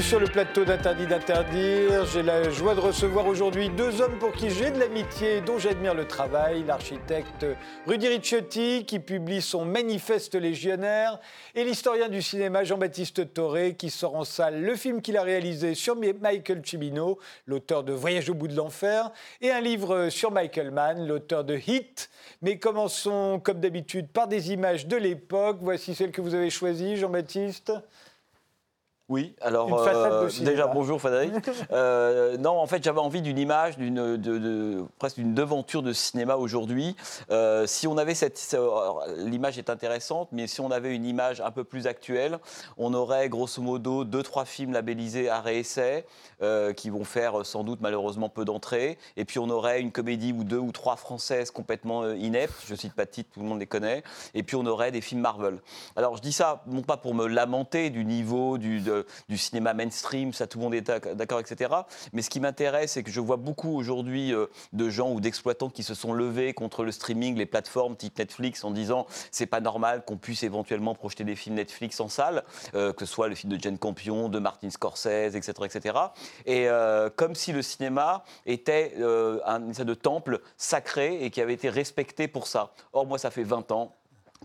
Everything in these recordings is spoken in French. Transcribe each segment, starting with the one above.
Sur le plateau d'Interdit d'interdire. J'ai la joie de recevoir aujourd'hui deux hommes pour qui j'ai de l'amitié et dont j'admire le travail. L'architecte Rudy Ricciotti qui publie son Manifeste légionnaire et l'historien du cinéma Jean-Baptiste Toré qui sort en salle le film qu'il a réalisé sur Michael Cimino, l'auteur de Voyage au bout de l'enfer, et un livre sur Michael Mann, l'auteur de Hit. Mais commençons comme d'habitude par des images de l'époque. Voici celle que vous avez choisie, Jean-Baptiste. Oui, alors euh, déjà bonjour Frédéric. Euh, non, en fait, j'avais envie d'une image, d'une de, presque d'une devanture de cinéma aujourd'hui. Euh, si on avait cette, l'image est intéressante, mais si on avait une image un peu plus actuelle, on aurait grosso modo deux trois films labellisés à réessai qui vont faire sans doute malheureusement peu d'entrées, et puis on aurait une comédie ou deux ou trois françaises complètement ineptes. Je cite pas de titre, tout le monde les connaît. Et puis on aurait des films Marvel. Alors je dis ça non pas pour me lamenter du niveau du du cinéma mainstream, ça tout le monde est d'accord, etc. Mais ce qui m'intéresse, c'est que je vois beaucoup aujourd'hui euh, de gens ou d'exploitants qui se sont levés contre le streaming, les plateformes type Netflix, en disant c'est pas normal qu'on puisse éventuellement projeter des films Netflix en salle, euh, que ce soit le film de Jane Campion, de Martin Scorsese, etc. etc. Et euh, comme si le cinéma était un de temple sacré et qui avait été respecté pour ça. Or, moi, ça fait 20 ans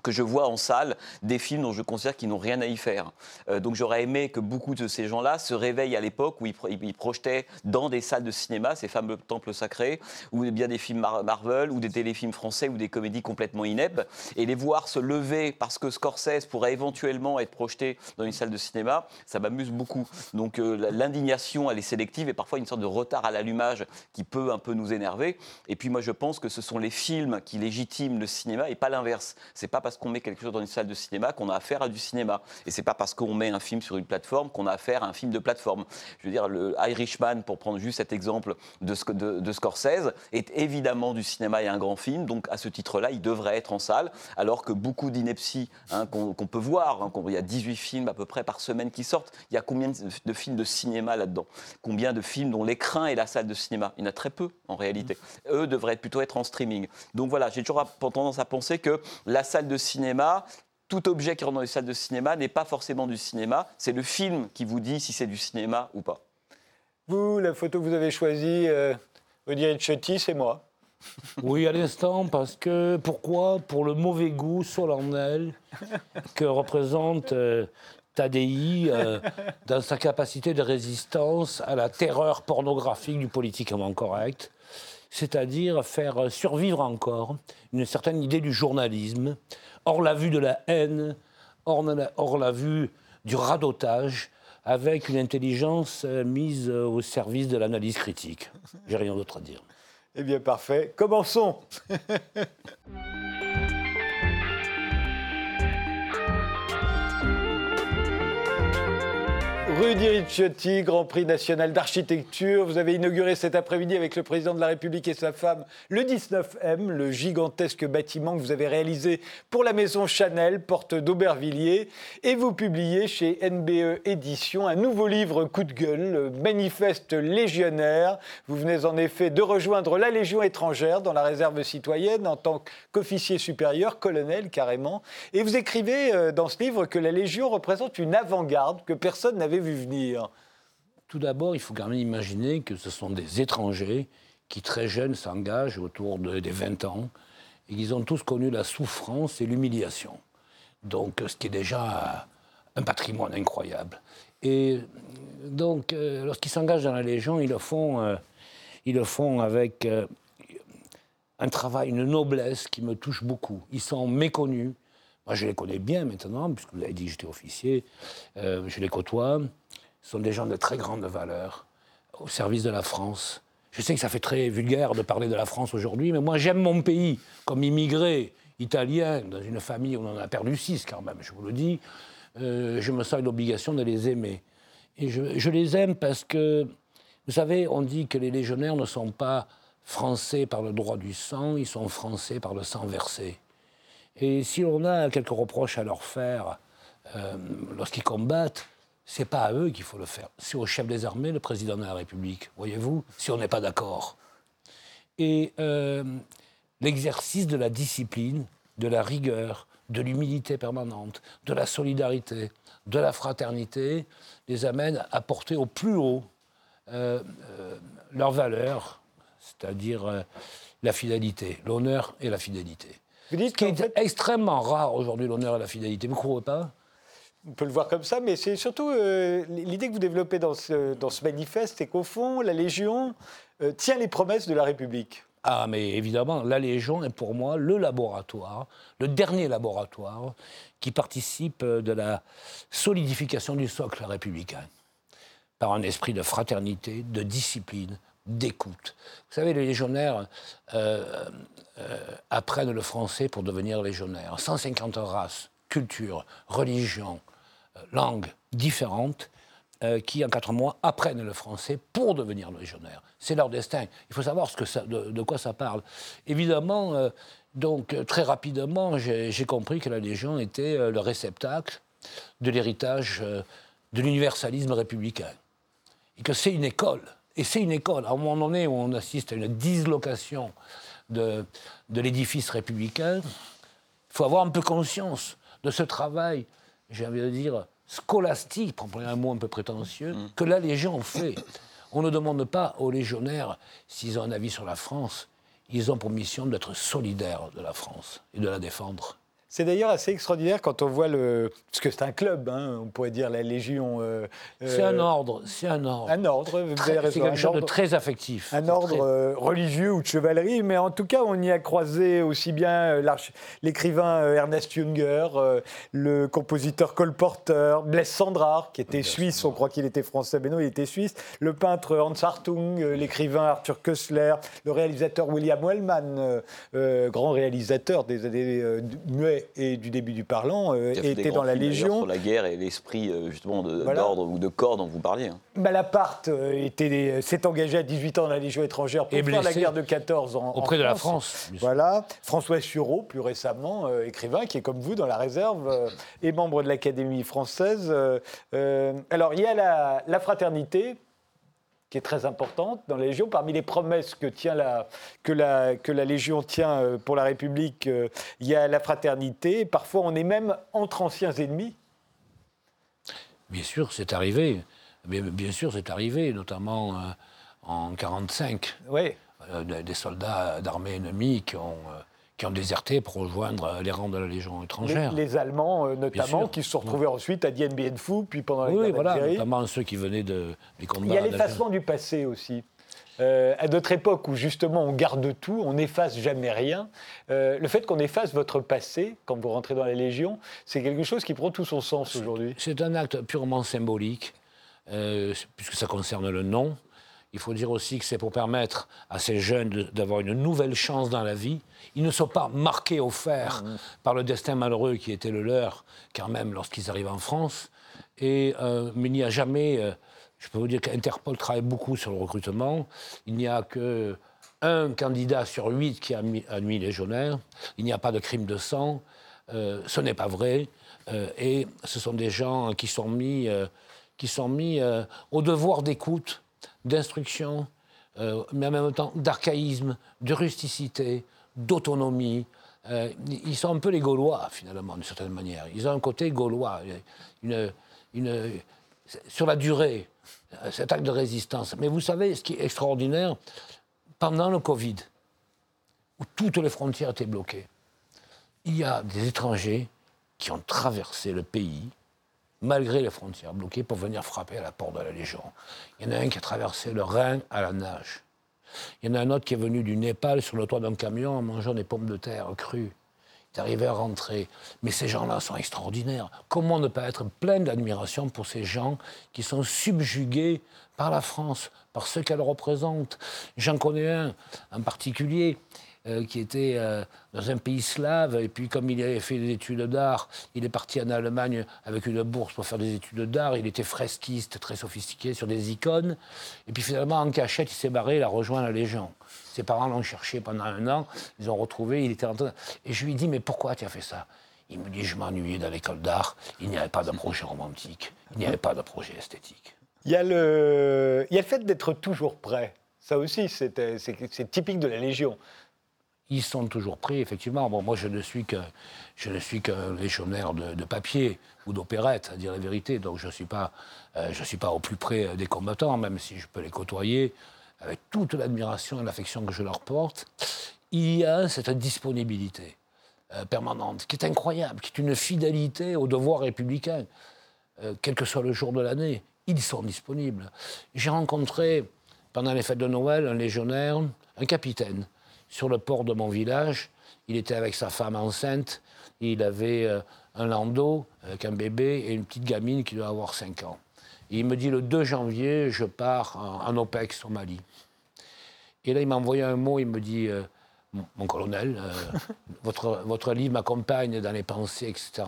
que je vois en salle des films dont je considère qu'ils n'ont rien à y faire. Euh, donc j'aurais aimé que beaucoup de ces gens-là se réveillent à l'époque où ils, projetaient dans des salles de cinéma, ces fameux temples sacrés, ou bien des films Marvel, ou des téléfilms français, ou des comédies complètement ineptes, et les voir se lever parce que Scorsese pourrait éventuellement être projeté dans une salle de cinéma, ça m'amuse beaucoup. Donc euh, l'indignation, elle est sélective, et parfois une sorte de retard à l'allumage qui peut un peu nous énerver. Et puis moi je pense que ce sont les films qui légitiment le cinéma, et pas l'inverse. C'est pas parce qu'on met quelque chose dans une salle de cinéma qu'on a affaire à du cinéma. Et c'est pas parce qu'on met un film sur une plateforme qu'on a affaire à un film de plateforme. Je veux dire, le Irishman, pour prendre juste cet exemple de, de, de Scorsese, est évidemment du cinéma et un grand film. Donc à ce titre-là, il devrait être en salle, alors que beaucoup d'inepties hein, qu'on peut voir, hein, il y a 18 films à peu près par semaine qui sortent, il y a combien de, films de cinéma là-dedans? Combien de films dont l'écran est la salle de cinéma? Il y en a très peu en réalité. Eux devraient plutôt être en streaming. Donc voilà, j'ai toujours tendance à penser que la salle de cinéma, tout objet qui rentre dans les salles de cinéma n'est pas forcément du cinéma. C'est le film qui vous dit si c'est du cinéma ou pas. Vous, la photo que vous avez choisie, euh, Odier Chetti, c'est moi. Oui, à l'instant, parce que pourquoi Pour le mauvais goût solennel que représente euh, Tadei euh, dans sa capacité de résistance à la terreur pornographique du politiquement correct c'est-à-dire faire survivre encore une certaine idée du journalisme, hors la vue de la haine, hors la, vue du radotage, avec une intelligence euh, mise au service de l'analyse critique. J'ai rien d'autre à dire. Eh bien, parfait. Commençons. Rudy Ricciotti, Grand Prix national d'architecture. Vous avez inauguré cet après-midi avec le président de la République et sa femme le 19M, le gigantesque bâtiment que vous avez réalisé pour la maison Chanel, porte d'Aubervilliers. Et vous publiez chez NBE Éditions un nouveau livre coup de gueule, Manifeste légionnaire. Vous venez en effet de rejoindre la Légion étrangère dans la réserve citoyenne en tant qu'officier supérieur, colonel carrément. Et vous écrivez euh, dans ce livre que la Légion représente une avant-garde que personne n'avait Tout d'abord, il faut quand même imaginer que ce sont des étrangers qui, très jeunes, s'engagent autour des 20 ans et qu'ils ont tous connu la souffrance et l'humiliation. Donc, ce qui est déjà un patrimoine incroyable. Et donc, euh, lorsqu'ils s'engagent dans la Légion, ils le font, euh, ils le font avec euh, un travail, une noblesse qui me touche beaucoup. Ils sont méconnus, moi, je les connais bien maintenant, puisque vous avez dit que j'étais officier. Je les côtoie. Sont des gens de très grande valeur, au service de la France. Je sais que ça fait très vulgaire de parler de la France aujourd'hui, mais moi, j'aime mon pays. Comme immigré italien, dans une famille où on en a perdu six, quand même, je vous le dis, euh, je me sens une obligation de les aimer. Et je, je les aime parce que, vous savez, on dit que les légionnaires ne sont pas français par le droit du sang, ils sont français par le sang versé. Et si on a quelques reproches à leur faire euh, lorsqu'ils combattent, c'est pas à eux qu'il faut le faire. C'est au chef des armées, le président de la République, voyez-vous, si on n'est pas d'accord. Et euh, l'exercice de la discipline de la rigueur, de l'humilité permanente, de la solidarité, de la fraternité, les amène à porter au plus haut euh, euh, leurs valeurs, c'est-à-dire euh, la fidélité, l'honneur et la fidélité. Vous dites Ce qui est extrêmement rare aujourd'hui, l'honneur et la fidélité. Vous ne croyez pas? On peut le voir comme ça, mais c'est surtout l'idée que vous développez dans ce, manifeste, c'est qu'au fond, la Légion tient les promesses de la République. Ah, mais évidemment, la Légion est pour moi le laboratoire, le dernier laboratoire qui participe de la solidification du socle républicain par un esprit de fraternité, de discipline, d'écoute. Vous savez, les légionnaires euh, euh, apprennent le français pour devenir légionnaires. 150 races, cultures, religions, euh, langues différentes qui, en quatre mois, apprennent le français pour devenir légionnaires. C'est leur destin. Il faut savoir de, quoi ça parle. Évidemment, donc, très rapidement, j'ai compris que la Légion était le réceptacle de l'héritage de l'universalisme républicain. Et que c'est une école et c'est une école. À un moment donné où on assiste à une dislocation de l'édifice républicain, il faut avoir un peu conscience de ce travail, j'ai envie de dire, scolastique, pour prendre un mot un peu prétentieux, mm. que la Légion fait. On ne demande pas aux légionnaires s'ils ont un avis sur la France. Ils ont pour mission d'être solidaires de la France et de la défendre. C'est d'ailleurs assez extraordinaire quand on voit le. Parce que c'est un club, hein, on pourrait dire la Légion. Euh, c'est un euh, ordre, c'est un ordre. Un ordre, vous avez raison. C'est quelque chose de très affectif. Un ordre euh, religieux ou de chevalerie, mais en tout cas, on y a croisé aussi bien l'écrivain Ernest Junger, le compositeur Cole Porter, Blaise Sandrard, qui était suisse, on croit qu'il était français, mais non, il était suisse, le peintre Hans Hartung, l'écrivain Arthur Kössler, le réalisateur William Wellman, grand réalisateur des années muets et du début du parlant euh, était dans la Légion. Sur la guerre et l'esprit euh, justement d'ordre ou de corps dont vous parliez. Hein. Malaparte euh, s'est engagé à 18 ans dans la Légion étrangère pour faire la guerre de 14 ans. Auprès de la France. Voilà. François Sureau, plus récemment, écrivain, qui est comme vous dans la réserve et membre de l'Académie française. alors, il y a la, la fraternité, qui est très importante dans la Légion. Parmi les promesses que, tient la, que, la, que la Légion tient euh, pour la République, euh, il y a la fraternité. Parfois, on est même entre anciens ennemis. Bien sûr, c'est arrivé. Bien, sûr, c'est arrivé, notamment euh, en 1945. Oui. des soldats d'armée ennemie qui ont qui ont déserté pour rejoindre les rangs de la Légion étrangère. Les, Allemands, euh, notamment, qui se sont retrouvés ensuite à Dien Bien Phu, puis pendant la oui, voilà, notamment ceux qui venaient de, des combats. Il y a l'effacement du passé aussi. Euh, à notre époque où justement on garde tout, on n'efface jamais rien, euh, le fait qu'on efface votre passé quand vous rentrez dans la Légion, c'est quelque chose qui prend tout son sens aujourd'hui. C'est un acte purement symbolique, puisque ça concerne le nom. Il faut dire aussi que c'est pour permettre à ces jeunes d'avoir une nouvelle chance dans la vie. Ils ne sont pas marqués au fer mmh. par le destin malheureux qui était le leur, car même lorsqu'ils arrivent en France. Et, euh, mais il n'y a jamais, euh, je peux vous dire qu'Interpol travaille beaucoup sur le recrutement. Il n'y a que un candidat sur huit qui a admis légionnaire. Il n'y a pas de crime de sang. Euh, ce n'est pas vrai. et ce sont des gens qui sont mis, qui sont mis au devoir d'écoute d'instruction, euh, mais en même temps d'archaïsme, de rusticité, d'autonomie. Euh, ils sont un peu les Gaulois, finalement, d'une certaine manière. Ils ont un côté gaulois, une, une, sur la durée, cet acte de résistance. Mais vous savez, ce qui est extraordinaire, pendant le Covid, où toutes les frontières étaient bloquées, il y a des étrangers qui ont traversé le pays malgré les frontières bloquées, pour venir frapper à la porte de la Légion. Il y en a un qui a traversé le Rhin à la nage. Il y en a un autre qui est venu du Népal sur le toit d'un camion en mangeant des pommes de terre crues. Il est arrivé à rentrer. Mais ces gens-là sont extraordinaires. Comment ne pas être plein d'admiration pour ces gens qui sont subjugués par la France, par ce qu'elle représente? J'en connais un en particulier euh, qui était euh, dans un pays slave, et puis comme il avait fait des études d'art, il est parti en Allemagne avec une bourse pour faire des études d'art, il était fresquiste, très sophistiqué sur des icônes, et puis finalement en cachette, il s'est barré, il a rejoint la Légion. Ses parents l'ont cherché pendant un an, ils ont retrouvé, il était en train... Et je lui ai dit, mais pourquoi tu as fait ça? Il me dit, je m'ennuyais dans l'école d'art, il n'y avait pas de projet romantique, il n'y avait pas de projet esthétique. Il y a le, il y a le fait d'être toujours prêt. Ça aussi, c'est typique de la Légion ils sont toujours pris, effectivement. Bon, moi, je ne suis que je ne suis qu'un légionnaire de, papier ou d'opérette, à dire la vérité. Donc, je ne suis, pas, euh, suis pas au plus près des combattants, même si je peux les côtoyer avec toute l'admiration et l'affection que je leur porte. Il y a cette disponibilité euh, permanente qui est incroyable, qui est une fidélité au devoir républicain, euh, quel que soit le jour de l'année. Ils sont disponibles. J'ai rencontré, pendant les fêtes de Noël, un légionnaire, un capitaine, sur le port de mon village. Il était avec sa femme enceinte. Il avait euh, un landau avec un bébé et une petite gamine qui doit avoir 5 ans. il me dit le 2 janvier, je pars en, OPEX au Mali. Et là, il m'a envoyé un mot, il me dit euh, Mon colonel, euh, votre, votre livre m'accompagne dans les pensées, etc.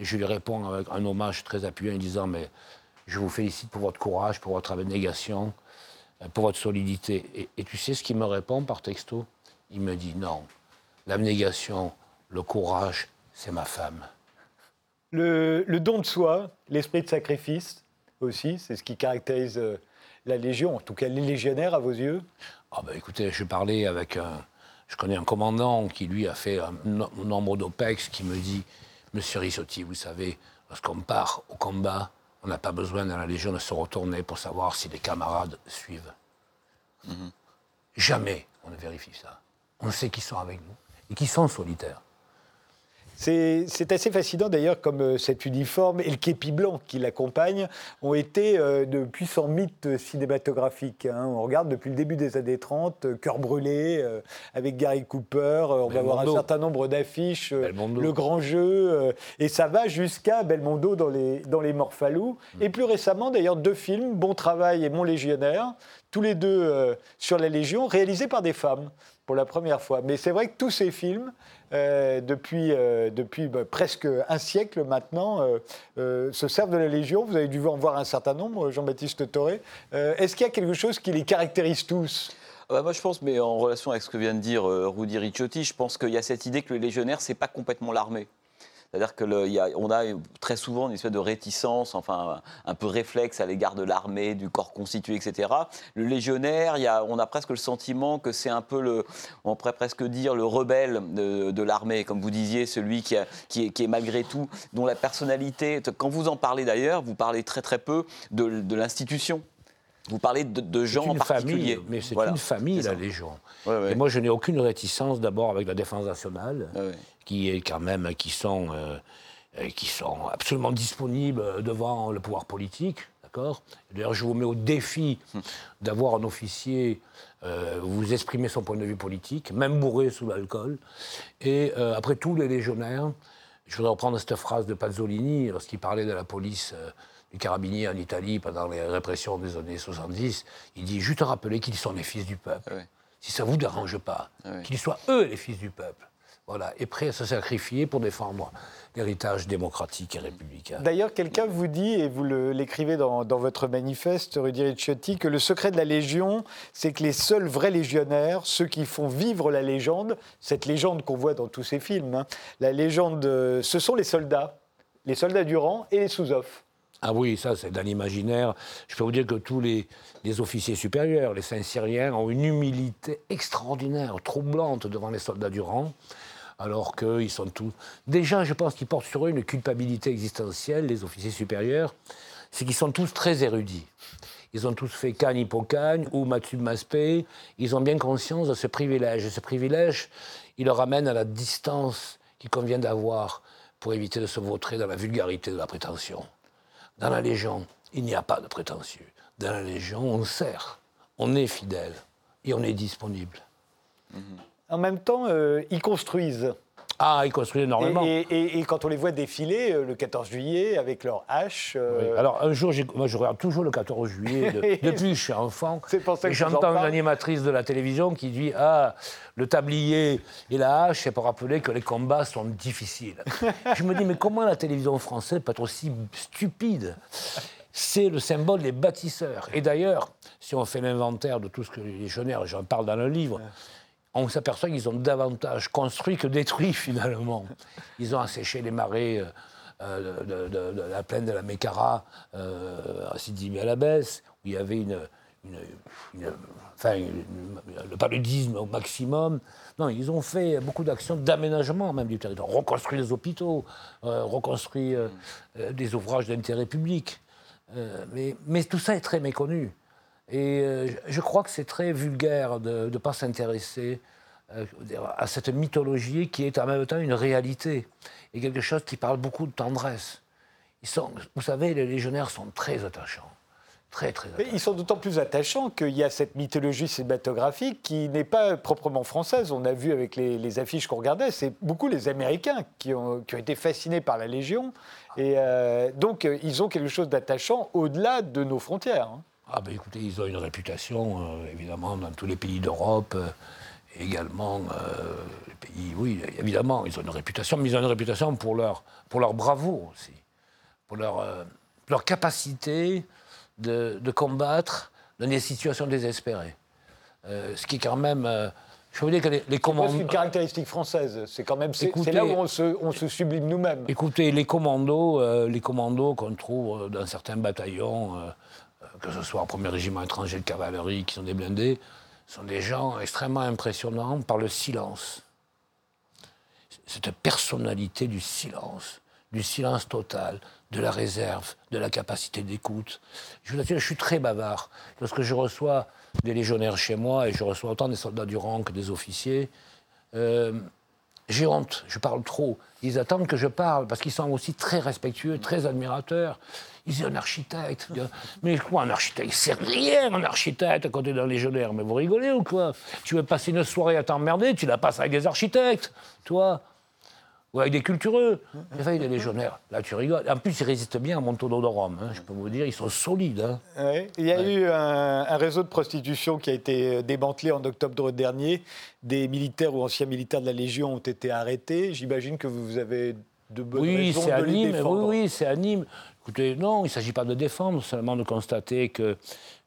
Et je lui réponds avec un hommage très appuyé en disant Mais je vous félicite pour votre courage, pour votre abnégation, pour votre solidité. et tu sais ce qu'il me répond par texto? Il me dit non, l'abnégation, le courage, c'est ma femme. Le, don de soi, l'esprit de sacrifice aussi, c'est ce qui caractérise euh, la Légion, en tout cas les légionnaires à vos yeux ah ben, Écoutez, je parlais avec un... Je connais un commandant qui, lui, a fait un nombre d'OPEX qui me dit Monsieur Rissotti, vous savez, lorsqu'on part au combat, on n'a pas besoin dans la Légion de se retourner pour savoir si les camarades suivent. Mhm. Jamais on ne vérifie ça on sait qu'ils sont avec nous et qu'ils sont solitaires. C'est assez fascinant d'ailleurs comme euh, cet uniforme et le képi blanc qui l'accompagne ont été euh, de puissants mythes cinématographiques. Hein. On regarde depuis le début des années 30, euh, Cœur brûlé avec Gary Cooper, on va voir un certain nombre d'affiches, Le Grand Jeu, et ça va jusqu'à Belmondo dans les, dans les Morphalous. Mm. Et plus récemment d'ailleurs deux films, Bon Travail et Mon Légionnaire, tous les deux sur la Légion, réalisés par des femmes pour la première fois. Mais c'est vrai que tous ces films, euh, depuis, euh, depuis bah, presque un siècle maintenant, euh, se servent de la Légion. Vous avez dû en voir un certain nombre, Jean-Baptiste Toré. Est-ce qu'il y a quelque chose qui les caractérise tous? Ah bah, moi, je pense, mais en relation avec ce que vient de dire Rudy Ricciotti, je pense qu'il y a cette idée que le légionnaire, c'est pas complètement l'armée. C'est-à-dire qu'on a, a très souvent une espèce de réticence, enfin un peu réflexe à l'égard de l'armée, du corps constitué, etc. Le légionnaire, on a presque le sentiment que c'est un peu le, on pourrait presque dire le rebelle de, l'armée, comme vous disiez, celui qui, est, malgré tout, dont la personnalité, quand vous en parlez d'ailleurs, vous parlez très très peu de l'institution. Vous parlez de, gens en particulier. Famille, mais c'est une famille, la Légion. Et moi, je n'ai aucune réticence d'abord avec la Défense nationale, qui est quand même, qui sont, euh, qui sont absolument disponibles devant le pouvoir politique. D'accord? D'ailleurs, je vous mets au défi d'avoir un officier euh, vous exprimer son point de vue politique, même bourré sous l'alcool. Et euh, après tous les légionnaires, je voudrais reprendre cette phrase de Pazzolini lorsqu'il parlait de la police du carabinier en Italie pendant les répressions des années 70, il dit juste rappeler qu'ils sont les fils du peuple. Ah si ça ne vous dérange pas, ah qu'ils soient eux les fils du peuple. Voilà, et prêts à se sacrifier pour défendre l'héritage démocratique et républicain. D'ailleurs, quelqu'un vous dit, et vous l'écrivez dans, votre manifeste, Rudy Ricciotti, que le secret de la Légion, c'est que les seuls vrais légionnaires, ceux qui font vivre la légende, cette légende qu'on voit dans tous ces films, hein, la légende, ce sont les soldats, les soldats du rang et les sous-offres. Ah oui, ça c'est dans l'imaginaire. Je peux vous dire que tous les, officiers supérieurs, les Saint-Syriens, ont une humilité extraordinaire, troublante devant les soldats du rang, alors qu'ils sont tous... Déjà, je pense qu'ils portent sur eux une culpabilité existentielle, les officiers supérieurs, c'est qu'ils sont tous très érudits. Ils ont tous fait Cannes Hippocagne ou Matsub Maspé. Ils ont bien conscience de ce privilège. Et ce privilège, il leur amène à la distance qu'il convient d'avoir pour éviter de se vautrer dans la vulgarité de la prétention. Dans la Légion, il n'y a pas de prétentieux. Dans la Légion, on sert, on est fidèle et on est disponible. En même temps, euh, ils construisent. Ah, ils construisent énormément. Et, quand on les voit défiler euh, le 14 juillet avec leurs haches. Euh, Alors, un jour, moi, je regarde toujours le 14 juillet depuis que je suis enfant. C'est pour ça que J'entends une animatrice de la télévision qui dit Ah, le tablier et la hache, c'est pour rappeler que les combats sont difficiles. je me dis Mais comment la télévision française peut être aussi stupide? C'est le symbole des bâtisseurs. Et d'ailleurs, si on fait l'inventaire de tout ce que les légionnaires, j'en parle dans le livre, on s'aperçoit qu'ils ont davantage construit que détruit finalement. Ils ont asséché les marais euh, de, la plaine de la Mécara euh, à Sidi à la où il y avait une, enfin, le paludisme au maximum. Non, ils ont fait beaucoup d'actions d'aménagement même du territoire, reconstruit les hôpitaux, euh, reconstruit euh, euh, des ouvrages d'intérêt public. mais, mais, tout ça est très méconnu. Et je crois que c'est très vulgaire de ne pas s'intéresser à cette mythologie qui est en même temps une réalité et quelque chose qui parle beaucoup de tendresse. Ils sont, vous savez, les légionnaires sont très attachants. Très, très ils sont d'autant plus attachants qu'il y a cette mythologie cinématographique qui n'est pas proprement française. On a vu avec les, affiches qu'on regardait, c'est beaucoup les Américains qui ont, qui ont, été fascinés par la Légion. Et euh, donc, euh, ils ont quelque chose d'attachant au-delà de nos frontières. Hein. Ah ben écoutez, ils ont une réputation, euh, évidemment, dans tous les pays d'Europe. également, les pays, oui, évidemment, ils ont une réputation, mais ils ont une réputation pour leur, pour leur bravoure aussi, pour leur, leur capacité de, combattre dans des situations désespérées. Euh, ce qui est quand même. Euh, je veux dire que les, commandos. C'est une caractéristique française? C'est quand même. C'est là où on se, sublime nous-mêmes. Écoutez, les commandos, euh, les commandos qu'on trouve dans certains bataillons, que ce soit en premier régiment étranger de cavalerie, qui sont des blindés, sont des gens extrêmement impressionnants par le silence. Cette personnalité du silence, du silence total, de la réserve, de la capacité d'écoute. Je vous assure, je suis très bavard. Lorsque je reçois des légionnaires chez moi, et je reçois autant des soldats du rang que des officiers, euh, j'ai honte, je parle trop. Ils attendent que je parle, parce qu'ils sont aussi très respectueux, très admirateurs. Ils disent un architecte. Mais quoi, un architecte C'est rien, un architecte, à côté d'un légionnaire. Mais vous rigolez ou quoi? Tu veux passer une soirée à t'emmerder, tu la passes avec des architectes, toi ou avec des cultureux. J'ai failli des légionnaires. Là, tu rigoles. En plus, ils résistent bien à Montaudorum. Hein, je peux vous dire, ils sont solides. Hein. Il y a eu un, réseau de prostitution qui a été démantelé en octobre dernier. Des militaires ou anciens militaires de la Légion ont été arrêtés. J'imagine que vous avez de bonnes oui, raisons de les défendre. Oui, oui, c'est à Nîmes. Écoutez, non, il ne s'agit pas de défendre, seulement de constater que,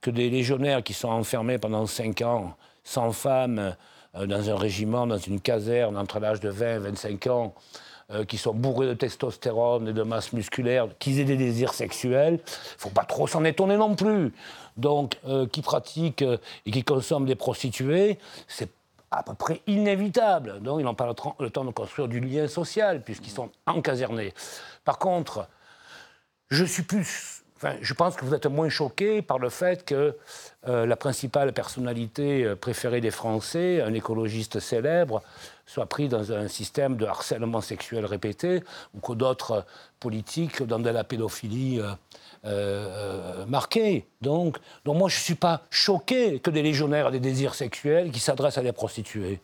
que des légionnaires qui sont enfermés pendant cinq ans, sans femmes, euh, dans un régiment, dans une caserne, entre l'âge de 20 et 25 ans, euh, qui sont bourrés de testostérone et de masse musculaire, qui aient des désirs sexuels, il ne faut pas trop s'en étonner non plus. Donc, euh, qui pratiquent et qui consomment des prostituées, c'est à peu près inévitable. Donc, ils n'ont pas le, temps de construire du lien social, puisqu'ils sont encasernés. Par contre, je suis plus je pense que vous êtes moins choqué par le fait que euh, la principale personnalité euh, préférée des Français, un écologiste célèbre, soit pris dans un système de harcèlement sexuel répété, ou que d'autres politiques dans de la pédophilie euh, marquée. Donc, moi, je ne suis pas choqué que des légionnaires aient des désirs sexuels qui s'adressent à des prostituées.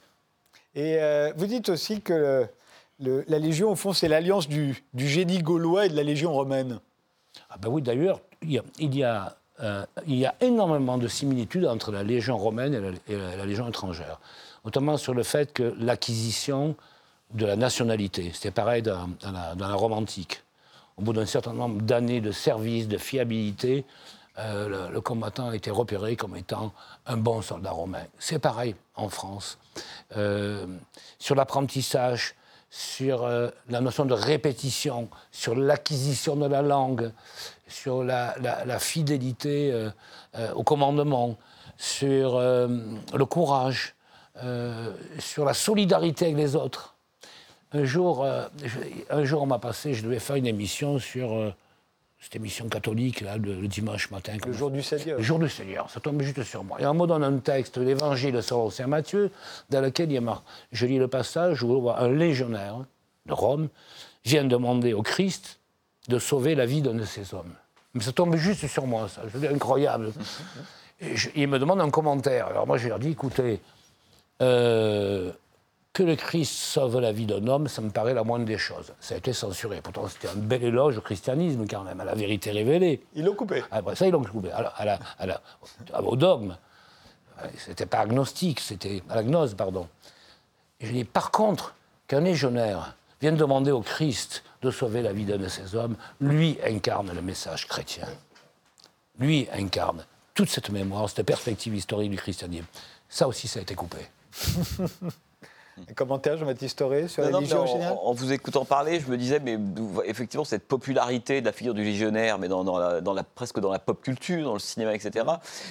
Et vous dites aussi que la Légion, au fond, c'est l'alliance du génie gaulois et de la Légion romaine. Ah ben oui, d'ailleurs, il y a, euh, il y a, énormément de similitudes entre la Légion romaine et la, Légion étrangère, notamment sur le fait que l'acquisition de la nationalité, c'était pareil dans, la, Rome antique. Au bout d'un certain nombre d'années de service, de fiabilité, euh, le, combattant a été repéré comme étant un bon soldat romain. C'est pareil en France. Euh, sur l'apprentissage, sur euh, la notion de répétition, sur l'acquisition de la langue, sur la, fidélité euh, euh, au commandement, sur le courage, sur la solidarité avec les autres. Un jour, un jour on m'a passé, je devais faire une émission sur cette émission catholique, là, le, dimanche matin. Le jour du Seigneur. Le jour du Seigneur, ça tombe juste sur moi. Et on me donne un texte, l'évangile selon Saint Matthieu, dans lequel il y a marqué, je lis le passage où on voit un légionnaire de Rome vient demander au Christ de sauver la vie d'un de ces hommes. Mais ça tombe juste sur moi, ça. C'est incroyable. Et il me demande un commentaire. Alors moi, je leur dis, écoutez, euh, que le Christ sauve la vie d'un homme, ça me paraît la moindre des choses. Ça a été censuré. Pourtant, c'était un bel éloge au christianisme, quand même, à la vérité révélée. Ils l'ont coupé. Après ça, ils l'ont coupé. au dogme. C'était pas agnostique, c'était à la gnose, pardon. Et je dis, par contre, qu'un légionnaire vienne demander au Christ de sauver la vie d'un de ces hommes, lui incarne le message chrétien. Lui incarne toute cette mémoire, cette perspective historique du christianisme. Ça aussi, ça a été coupé. Un commentaire, Jean-Baptiste Toré, sur la Légion en, en, vous écoutant parler, je me disais, mais effectivement, cette popularité de la figure du légionnaire, mais dans, la, presque dans la pop culture, dans le cinéma, etc.,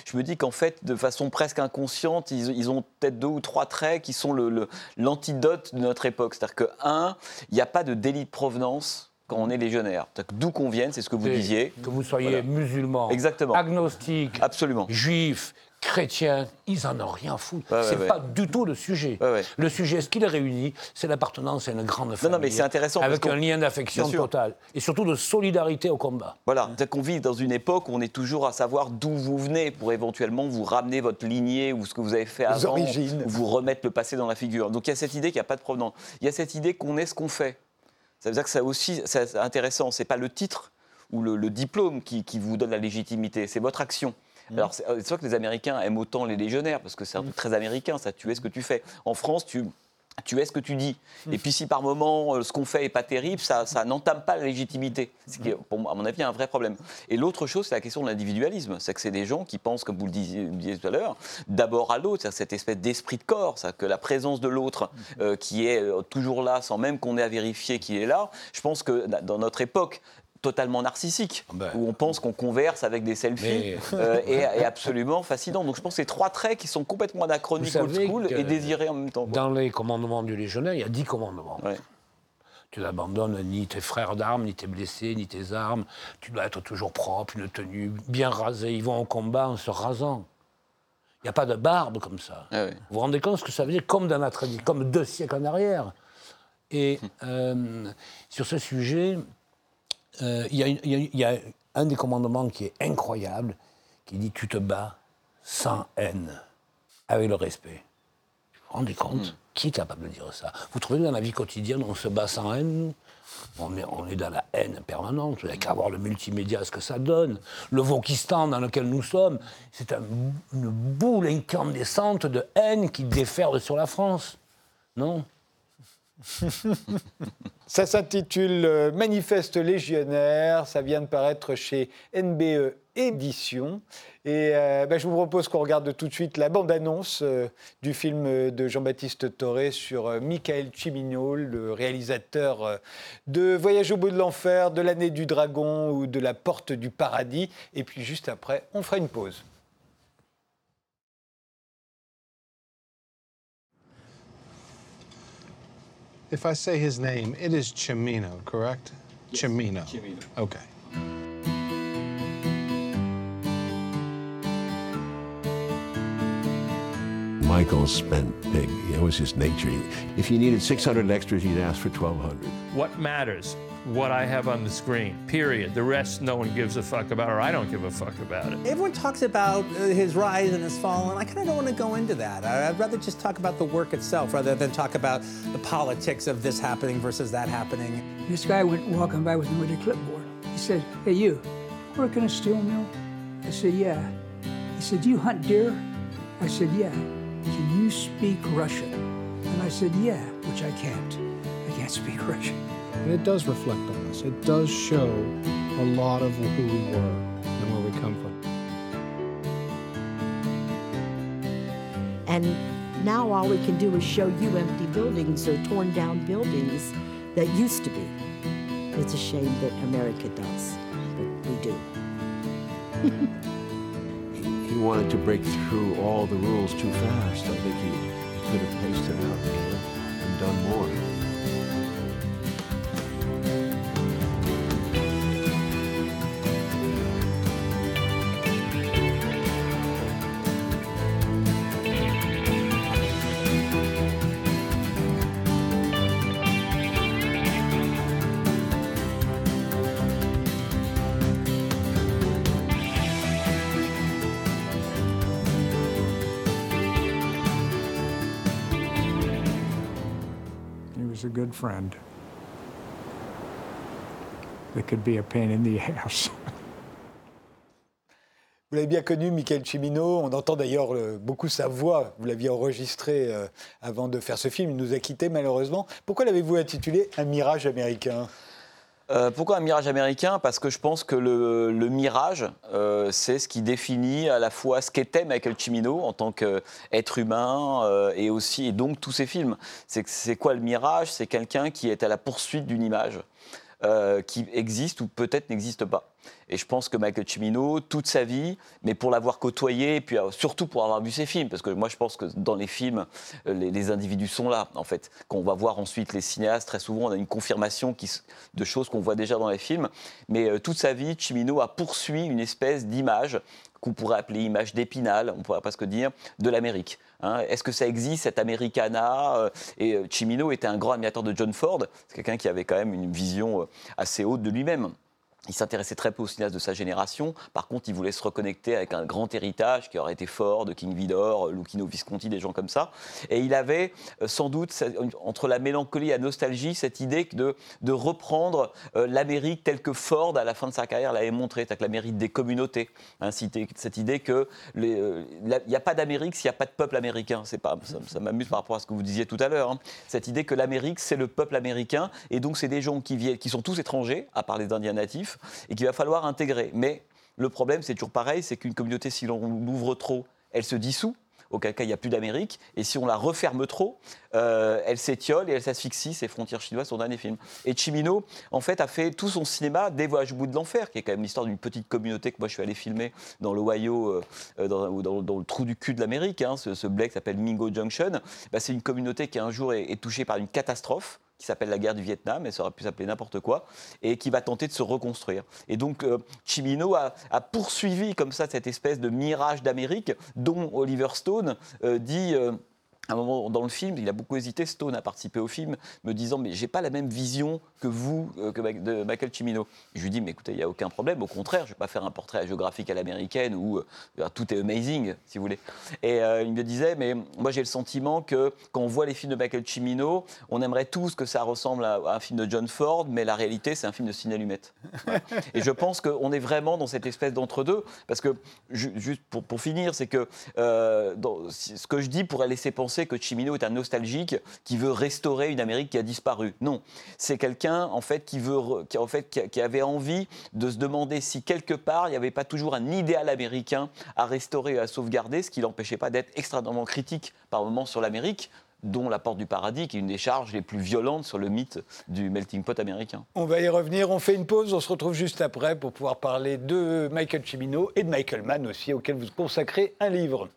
je me dis qu'en fait, de façon presque inconsciente, ils, ont peut-être deux ou trois traits qui sont l'antidote de notre époque. C'est-à-dire que, un, il n'y a pas de délit de provenance quand on est légionnaire. D'où qu'on vienne, c'est ce que vous disiez. Que vous soyez musulman, Exactement. agnostique, Absolument. juif, chrétiens, ils en ont rien à foutre. c'est pas du tout le sujet. Le sujet, ce qui les réunit, c'est l'appartenance à une grande famille. Non, mais c'est intéressant. Avec un lien d'affection total. Et surtout de solidarité au combat. Voilà. C'est qu'on vit dans une époque où on est toujours à savoir d'où vous venez pour éventuellement vous ramener votre lignée ou ce que vous avez fait avant. Origines. Ou vous remettre le passé dans la figure. Donc il y a cette idée qu'il n'y a pas de provenance. Il y a cette idée qu'on est ce qu'on fait. Ça veut dire que ça aussi, c'est intéressant. C'est pas le titre ou le, diplôme qui, qui vous donne la légitimité, c'est votre action. Mmh. Alors, euh, c'est vrai que les Américains aiment autant les légionnaires, parce que c'est un truc très américain, ça, tu es ce que tu fais. En France, tu, tu es ce que tu dis. Mmh. Et puis si par moment euh, ce qu'on fait est pas terrible, ça, ça n'entame pas la légitimité. Ce qui est, pour moi, à mon avis, un vrai problème. Et l'autre chose, c'est la question de l'individualisme. C'est que c'est des gens qui pensent, comme vous le disiez, tout à l'heure, d'abord à l'autre, cette espèce d'esprit de corps, que la présence de l'autre euh, qui est toujours là sans même qu'on ait à vérifier qu'il est là. Je pense que dans notre époque, totalement narcissique, ah ben. où on pense qu'on converse avec des selfies, euh, et, absolument fascinant. Donc je pense que c'est trois traits qui sont complètement anachroniques, old school, et désirés en même temps. Dans les commandements du légionnaire, il y a dix commandements. Tu n'abandonnes ni tes frères d'armes, ni tes blessés, ni tes armes. Tu dois être toujours propre, une tenue bien rasée. Ils vont au combat en se rasant. Il n'y a pas de barbe comme ça. Ah vous vous rendez compte ce que ça veut dire Comme dans la comme deux siècles en arrière. Et euh, sur ce sujet, il y, a un des commandements qui est incroyable, qui dit tu te bats sans haine, avec le respect. Vous vous rendez compte? Hmm. Qui est capable de dire ça? Vous trouvez dans la vie quotidienne, on se bat sans haine? On est, on est, dans la haine permanente. Il n'y a qu'à voir le multimédia, ce que ça donne. Le Vokistan dans lequel nous sommes, c'est une boule incandescente de haine qui déferle sur la France. Non? ça s'intitule euh, Manifeste légionnaire, ça vient de paraître chez NBE Édition. Et euh, ben, je vous propose qu'on regarde tout de suite la bande-annonce euh, du film de Jean-Baptiste Toré sur Michael Cimino, le réalisateur de Voyage au bout de l'enfer, de l'année du dragon ou de la porte du paradis. Et puis juste après, on fera une pause. If I say his name, it is Chimino, correct? Yes. Chimino. Chimino. Okay. Michael spent big. It was his nature. If he needed 600 extras, he'd ask for 1,200. What matters? What I have on the screen, period. The rest, no one gives a fuck about, or I don't give a fuck about it. Everyone talks about uh, his rise and his fall, and I kind of don't want to go into that. I'd rather just talk about the work itself rather than talk about the politics of this happening versus that happening. This guy went walking by with me with a clipboard. He said, Hey, you, work in a steel mill? I said, Yeah. He said, Do you hunt deer? I said, Yeah. Can you speak Russian? And I said, Yeah, which I can't. I can't speak Russian. And it does reflect on us. It does show a lot of who we were and where we come from. And now all we can do is show you empty buildings or torn down buildings that used to be. It's a shame that America does, but we do. he wanted to break through all the rules too fast. I think he, he could have paced it out you know, and done more. Friend that could be a pain in the ass. Vous l'avez bien connu, Michael Cimino. On entend d'ailleurs beaucoup sa voix. Vous l'aviez enregistré euh, avant de faire ce film. Il nous a quittés malheureusement. Pourquoi l'avez-vous intitulé Un mirage américain? Euh, pourquoi un mirage américain? Parce que je pense que le, mirage, euh, c'est ce qui définit à la fois ce qu'était Michael Cimino en tant qu'être humain euh, et aussi et donc tous ses films. C'est quoi le mirage? C'est quelqu'un qui est à la poursuite d'une image qui existe ou peut-être n'existe pas. Et je pense que Michael Cimino, toute sa vie, mais pour l'avoir côtoyé, et puis euh, surtout pour avoir vu ses films, parce que moi je pense que dans les films, euh, les, individus sont là, en fait. Quand on va voir ensuite les cinéastes, très souvent on a une confirmation de choses qu'on voit déjà dans les films. Mais euh, toute sa vie, Cimino a poursuivi une espèce d'image qu'on pourrait appeler image d'épinal, on pourrait presque dire, de l'Amérique. Hein. Est-ce que ça existe, cet Americana Et Cimino était un grand admirateur de John Ford, c'est quelqu'un qui avait quand même une vision assez haute de lui-même. Il s'intéressait très peu aux cinéastes de sa génération. Par contre, il voulait se reconnecter avec un grand héritage qui aurait été fort de King Vidor, Lucchino Visconti, des gens comme ça. Et il avait euh, sans doute, entre la mélancolie et la nostalgie, cette idée de, de reprendre euh, l'Amérique telle que Ford, à la fin de sa carrière, l'avait montré, c'est-à-dire l'Amérique des communautés. Hein, cette idée qu'il euh, n'y a pas d'Amérique s'il n'y a pas de peuple américain. Pas, ça, m'amuse par rapport à ce que vous disiez tout à l'heure. Hein. Cette idée que l'Amérique, c'est le peuple américain. Et donc, c'est des gens qui, qui sont tous étrangers, à part les Indiens natifs et qu'il va falloir intégrer. Mais le problème, c'est toujours pareil, c'est qu'une communauté, si l'on l'ouvre trop, elle se dissout auquel cas il n'y a plus d'Amérique. Et si on la referme trop, euh, elle s'étiole et elle s'asphyxie. Ces frontières chinoises, son dernier film. Et Chimino, en fait, a fait tout son cinéma des Voyages au bout de l'enfer, qui est quand même l'histoire d'une petite communauté que moi je suis allé filmer dans l'Ohio, euh, dans, dans, le trou du cul de l'Amérique, hein, ce, ce qui s'appelle Mingo Junction. Bah, c'est une communauté qui un jour est touchée par une catastrophe qui s'appelle la guerre du Vietnam, et ça aurait pu s'appeler n'importe quoi, et qui va tenter de se reconstruire. Et donc euh, Chimino a, poursuivi comme ça cette espèce de mirage d'Amérique dont Oliver Stone euh, dit... Euh, un moment dans le film, il a beaucoup hésité, Stone a participé au film, me disant mais j'ai pas la même vision que vous, euh, que de Michael Cimino. je lui dis mais écoutez, il n'y a aucun problème, au contraire, je vais pas faire un portrait géographique à l'américaine où euh, tout est amazing, si vous voulez. Et euh, il me disait mais moi j'ai le sentiment que quand on voit les films de Michael Cimino, on aimerait tous que ça ressemble à, un film de John Ford, mais la réalité c'est un film de ciné allumette. Et je pense qu'on est vraiment dans cette espèce d'entre-deux, parce que juste pour, finir, c'est que ce que je dis pourrait laisser penser que Chimino est un nostalgique qui veut restaurer une Amérique qui a disparu. Non, c'est quelqu'un en fait qui veut, qui, en fait, qui avait envie de se demander si quelque part il n'y avait pas toujours un idéal américain à restaurer et à sauvegarder, ce qui l'empêchait pas d'être extrêmement critique par moments sur l'Amérique dont la porte du paradis, qui est une des charges les plus violentes sur le mythe du melting pot américain. On va y revenir, on fait une pause, on se retrouve juste après pour pouvoir parler de Michael Cimino et de Michael Mann aussi, auquel vous consacrez un livre.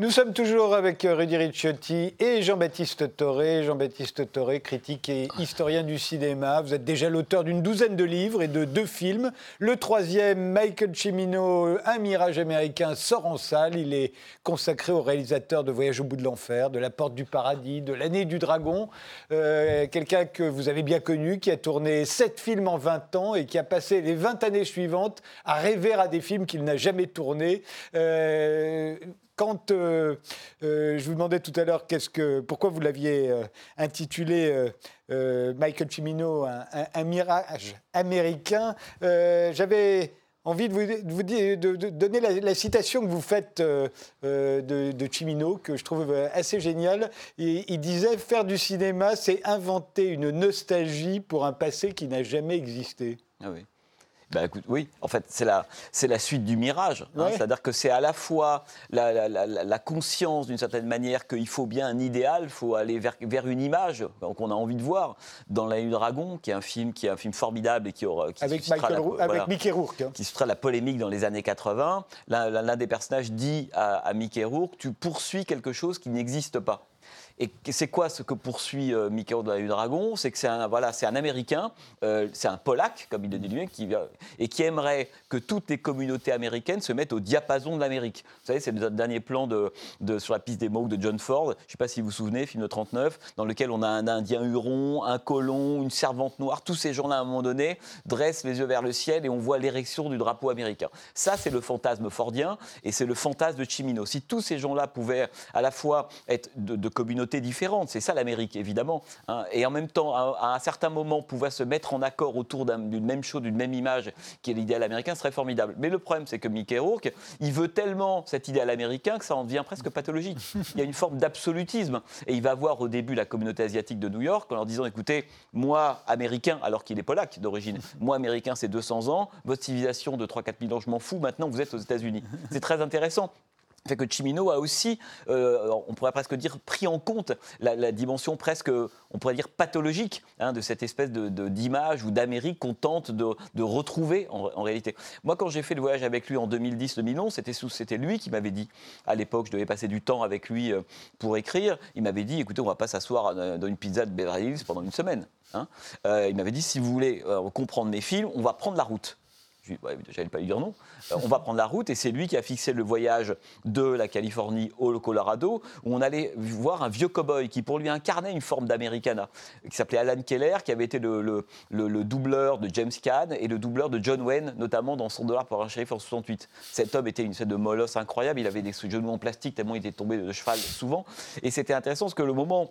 Nous sommes toujours avec euh, Rudy Ricciotti et Jean-Baptiste Toré. Jean-Baptiste Toré, critique et historien du cinéma. Vous êtes déjà l'auteur d'une douzaine de livres et de deux films. Le troisième, Michael Cimino, Un mirage américain, sort en salle. Il est consacré au réalisateur de Voyage au bout de l'enfer, de La porte du paradis, de L'année du dragon. Euh, quelqu'un que vous avez bien connu, qui a tourné sept films en 20 ans et qui a passé les 20 années suivantes à rêver à des films qu'il n'a jamais tournés. Euh, quand euh, euh, je vous demandais tout à l'heure pourquoi vous l'aviez euh, intitulé Michael Cimino, un, mirage américain, j'avais envie de vous, de, donner la, citation que vous faites de, Cimino, que je trouve assez géniale. Il, il disait Faire du cinéma, c'est inventer une nostalgie pour un passé qui n'a jamais existé. Ah oui. Écoute, oui, en fait, c'est la, c'est la suite du mirage. Hein. C'est-à-dire que c'est à la fois la, la, conscience, d'une certaine manière, qu'il faut bien un idéal, il faut aller vers, vers une image qu'on a envie de voir. Dans La du Dragon, qui est un film, qui est un film formidable et qui aura. Qui avec, avec Mickey Rourke. Hein. Qui la polémique dans les années 80. L'un des personnages dit à, à Mickey Rourke Tu poursuis quelque chose qui n'existe pas. Et c'est quoi ce que poursuit euh, la Dragon? C'est que c'est un, voilà, un Américain, euh, c'est un Polac, comme il le dit qui, et qui aimerait que toutes les communautés américaines se mettent au diapason de l'Amérique. Vous savez, c'est le dernier plan de, sur la piste des Mohawks de John Ford, je ne sais pas si vous vous souvenez, film de 39, dans lequel on a un Indien huron, un colon, une servante noire, tous ces gens-là, à un moment donné, dressent les yeux vers le ciel et on voit l'érection du drapeau américain. Ça, c'est le fantasme fordien et c'est le fantasme de Chimino. Si tous ces gens-là pouvaient à la fois être de communautés différentes. C'est ça l'Amérique, évidemment. Hein. Et en même temps, à, un certain moment, pouvoir se mettre en accord autour d'une même chose, d'une même image, qui est l'idéal américain, serait formidable. Mais le problème, c'est que Mickey Rourke, il veut tellement cet idéal américain que ça en devient presque pathologique. Il y a une forme d'absolutisme. Et il va voir au début la communauté asiatique de New York en leur disant écoutez, moi, américain, alors qu'il est polac d'origine, moi, américain, c'est 200 ans, votre civilisation de 3-4 000 ans, je m'en fous, maintenant vous êtes aux États-Unis. C'est très intéressant fait que Chimino a aussi, euh, on pourrait presque dire, pris en compte la, dimension presque, on pourrait dire, pathologique hein, de cette espèce d'image de, ou d'Amérique qu'on tente de, retrouver en, réalité. Moi, quand j'ai fait le voyage avec lui en 2010-2011, c'était lui qui m'avait dit, à l'époque, je devais passer du temps avec lui euh, pour écrire, il m'avait dit, écoutez, on va pas s'asseoir dans une pizza de Beverly Hills pendant une semaine. Hein. Euh, il m'avait dit, si vous voulez comprendre mes films, on va prendre la route. Je n'allais pas lui dire non. Euh, on va prendre la route et c'est lui qui a fixé le voyage de la Californie au Colorado où on allait voir un vieux cow-boy qui pour lui incarnait une forme d'Americana qui s'appelait Alan Keller qui avait été le, doubleur de James Caan et le doubleur de John Wayne notamment dans Son dollar pour un shérif en 68. Cet homme était une sorte de molosse incroyable, il avait des genoux en plastique tellement il était tombé de cheval souvent et c'était intéressant parce que le moment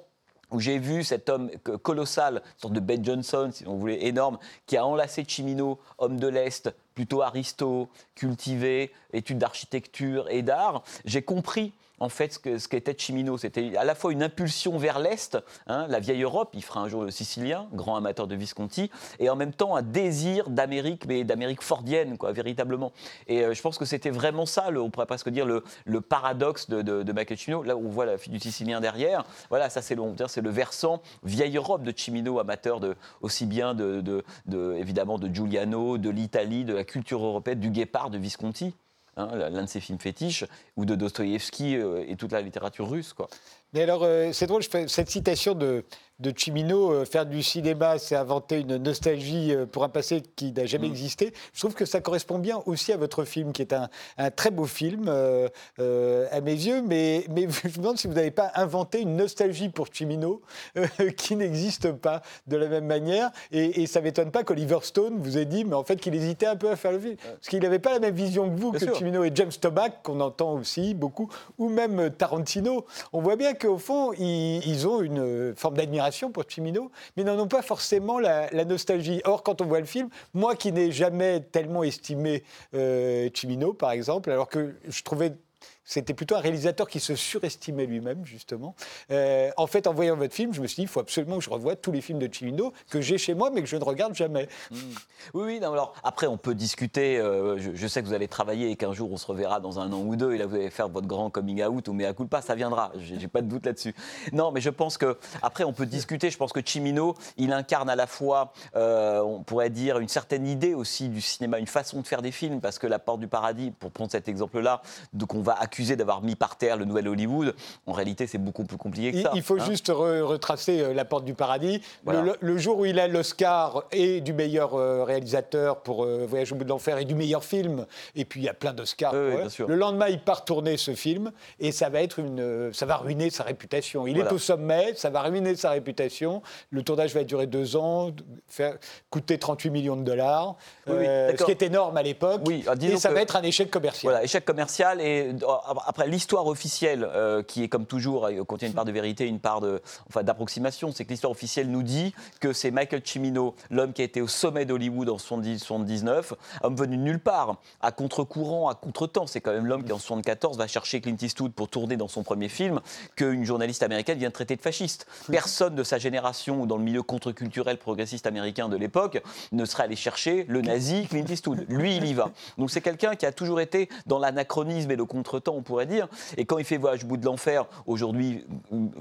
où j'ai vu cet homme colossal, sorte de Ben Johnson, si on voulait, énorme, qui a enlacé Chimino, homme de l'Est, plutôt aristo, cultivé, études d'architecture et d'art, j'ai compris en fait ce, que, ce qu'était Chimino. C'était à la fois une impulsion vers l'Est, hein, la vieille Europe, il fera un jour le Sicilien, grand amateur de Visconti, et en même temps un désir d'Amérique, mais d'Amérique fordienne, quoi, véritablement. Et euh, je pense que c'était vraiment ça, on pourrait presque dire le, paradoxe de, de, de. Là, on voit la du Sicilien derrière. Voilà, ça c'est le, c'est le versant vieille Europe de Chimino, amateur de, aussi bien de évidemment de Giuliano, de l'Italie, de la culture européenne, du Guépard, de Visconti. Hein, l'un de ses films fétiches, ou de Dostoïevski euh, et toute la littérature russe. Mais alors, euh, c'est drôle, je fais cette citation de, de Chimino, euh, faire du cinéma, c'est inventer une nostalgie euh, pour un passé qui n'a jamais mm. existé. Je trouve que ça correspond bien aussi à votre film, qui est un, très beau film à mes yeux, mais, mais je me demande si vous n'avez pas inventé une nostalgie pour Chimino qui n'existe pas de la même manière. Et, ça ne m'étonne pas qu'Oliver Stone vous ait dit, mais en fait, qu'il hésitait un peu à faire le film. Parce qu'il n'avait pas la même vision que vous, que Chimino et James Toback, qu'on entend aussi beaucoup, ou même Tarantino. On voit bien qu'au fond, ils, ont une forme d'admiration pour Chimino, mais n'en ont pas forcément la, nostalgie. Or, quand on voit le film, moi qui n'ai jamais tellement estimé euh, Chimino, par exemple, alors que je trouvais c'était plutôt un réalisateur qui se surestimait lui-même, justement. Euh, en fait, en voyant votre film, je me suis dit, il faut absolument que je revoie tous les films de Cimino que j'ai chez moi, mais que je ne regarde jamais. Hmm. Oui, oui. Alors, après, on peut discuter. Euh, je, sais que vous allez travailler et qu'un jour, on se reverra dans un an ou deux, et là, vous allez faire votre grand coming out ou mea culpa, ça viendra. J'ai pas de doute là-dessus. Non, mais je pense que, après, on peut discuter. Je pense que Cimino, il incarne à la fois, euh, on pourrait dire, une certaine idée aussi du cinéma, une façon de faire des films, parce que La Porte du Paradis, pour prendre cet exemple-là, qu'on va d'avoir mis par terre le nouvel Hollywood. En réalité, c'est beaucoup plus compliqué que ça. Il faut hein. juste retracer euh, La Porte du Paradis. Le, jour où il a l'Oscar et du meilleur euh, réalisateur pour euh, Voyage au bout de l'enfer et du meilleur film, et puis il y a plein d'Oscars. le lendemain, il part tourner ce film et ça va être une, ça va ruiner sa réputation. Il est au sommet, ça va ruiner sa réputation. Le tournage va durer deux ans, faire, coûter 38 millions de dollars, ce qui est énorme à l'époque. Oui, ah, et ça va être un échec commercial. Voilà, échec commercial et après, l'histoire officielle, euh, qui est comme toujours, euh, contient une part de vérité, une part de, enfin, d'approximation, c'est que l'histoire officielle nous dit que c'est Michael Cimino, l'homme qui a été au sommet d'Hollywood en 79, homme venu de nulle part, à contre-courant, à contre-temps. C'est quand même l'homme qui, en 74, va chercher Clint Eastwood pour tourner dans son premier film, qu'une journaliste américaine vient de traiter de fasciste. Personne de sa génération ou dans le milieu contre-culturel progressiste américain de l'époque ne serait allé chercher le nazi Clint Eastwood. Lui, il y va. Donc c'est quelqu'un qui a toujours été dans l'anachronisme et le contre-temps pourrait dire. Et quand il fait Voyage au bout de l'enfer, aujourd'hui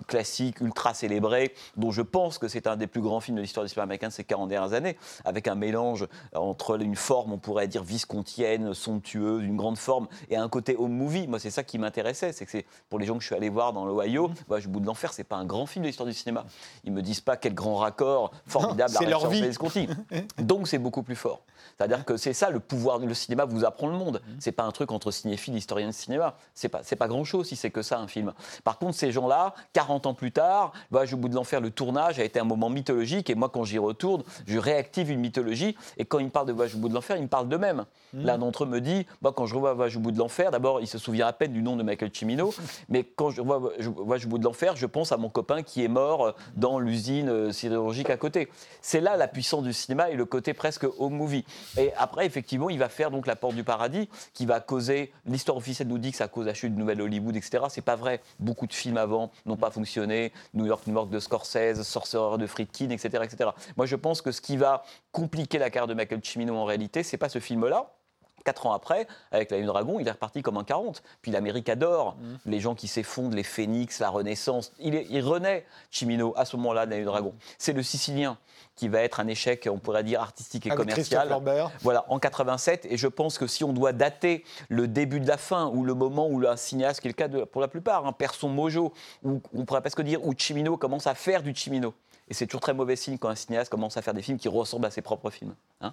classique, ultra célébré, dont je pense que c'est un des plus grands films de l'histoire du cinéma américain de ces 40 dernières années, avec un mélange entre une forme, on pourrait dire, viscontienne, somptueuse, une grande forme, et un côté home movie. Moi, c'est ça qui m'intéressait. C'est que c'est pour les gens que je suis allé voir dans l'Ohio, Voyage au bout de l'enfer, c'est pas un grand film de l'histoire du cinéma. Ils me disent pas quel grand raccord formidable c'est leur vie. Visconti. Donc, c'est beaucoup plus fort. C'est-à-dire que c'est ça le pouvoir, le cinéma vous apprend le monde. C'est pas un truc entre cinéphiles, historiens de cinéma. C'est pas, pas grand-chose si c'est que ça un film. Par contre, ces gens-là, 40 ans plus tard, Voyage au bout de l'enfer, le tournage a été un moment mythologique. Et moi, quand j'y retourne, je réactive une mythologie. Et quand ils me parlent de Voyage au bout de l'enfer, ils me parlent d'eux-mêmes. Mmh. L'un d'entre eux me dit, moi, quand je revois Voyage au bout de l'enfer, d'abord, il se souvient à peine du nom de Michael Cimino. mais quand je vois Voyage au bout de l'enfer, je pense à mon copain qui est mort dans l'usine euh, sidérurgique à côté. C'est là la puissance du cinéma et le côté presque home movie. Et après, effectivement, il va faire donc La Porte du Paradis, qui va causer. L'histoire officielle nous dit que ça cause la chute de Nouvelle Hollywood, etc. C'est pas vrai. Beaucoup de films avant n'ont pas fonctionné. New York, New York de Scorsese, Sorcerer de Friedkin, etc., etc. Moi, je pense que ce qui va compliquer la carrière de Michael Cimino en réalité, c'est pas ce film-là, Quatre ans après, avec la Lune Dragon, il est reparti comme un 40. Puis l'Amérique adore mmh. les gens qui s'effondrent, les phénix, la Renaissance. Il, il renaît, Chimino, à ce moment-là de la Lune Dragon. C'est le Sicilien qui va être un échec, on pourrait dire, artistique et Avec commercial. Voilà, en 87. Et je pense que si on doit dater le début de la fin, ou le moment où un cinéaste, qui est le cas de, pour la plupart, hein, perd son mojo, ou on pourrait presque dire où Chimino commence à faire du Chimino. Et c'est toujours très mauvais signe quand un cinéaste commence à faire des films qui ressemblent à ses propres films. Hein.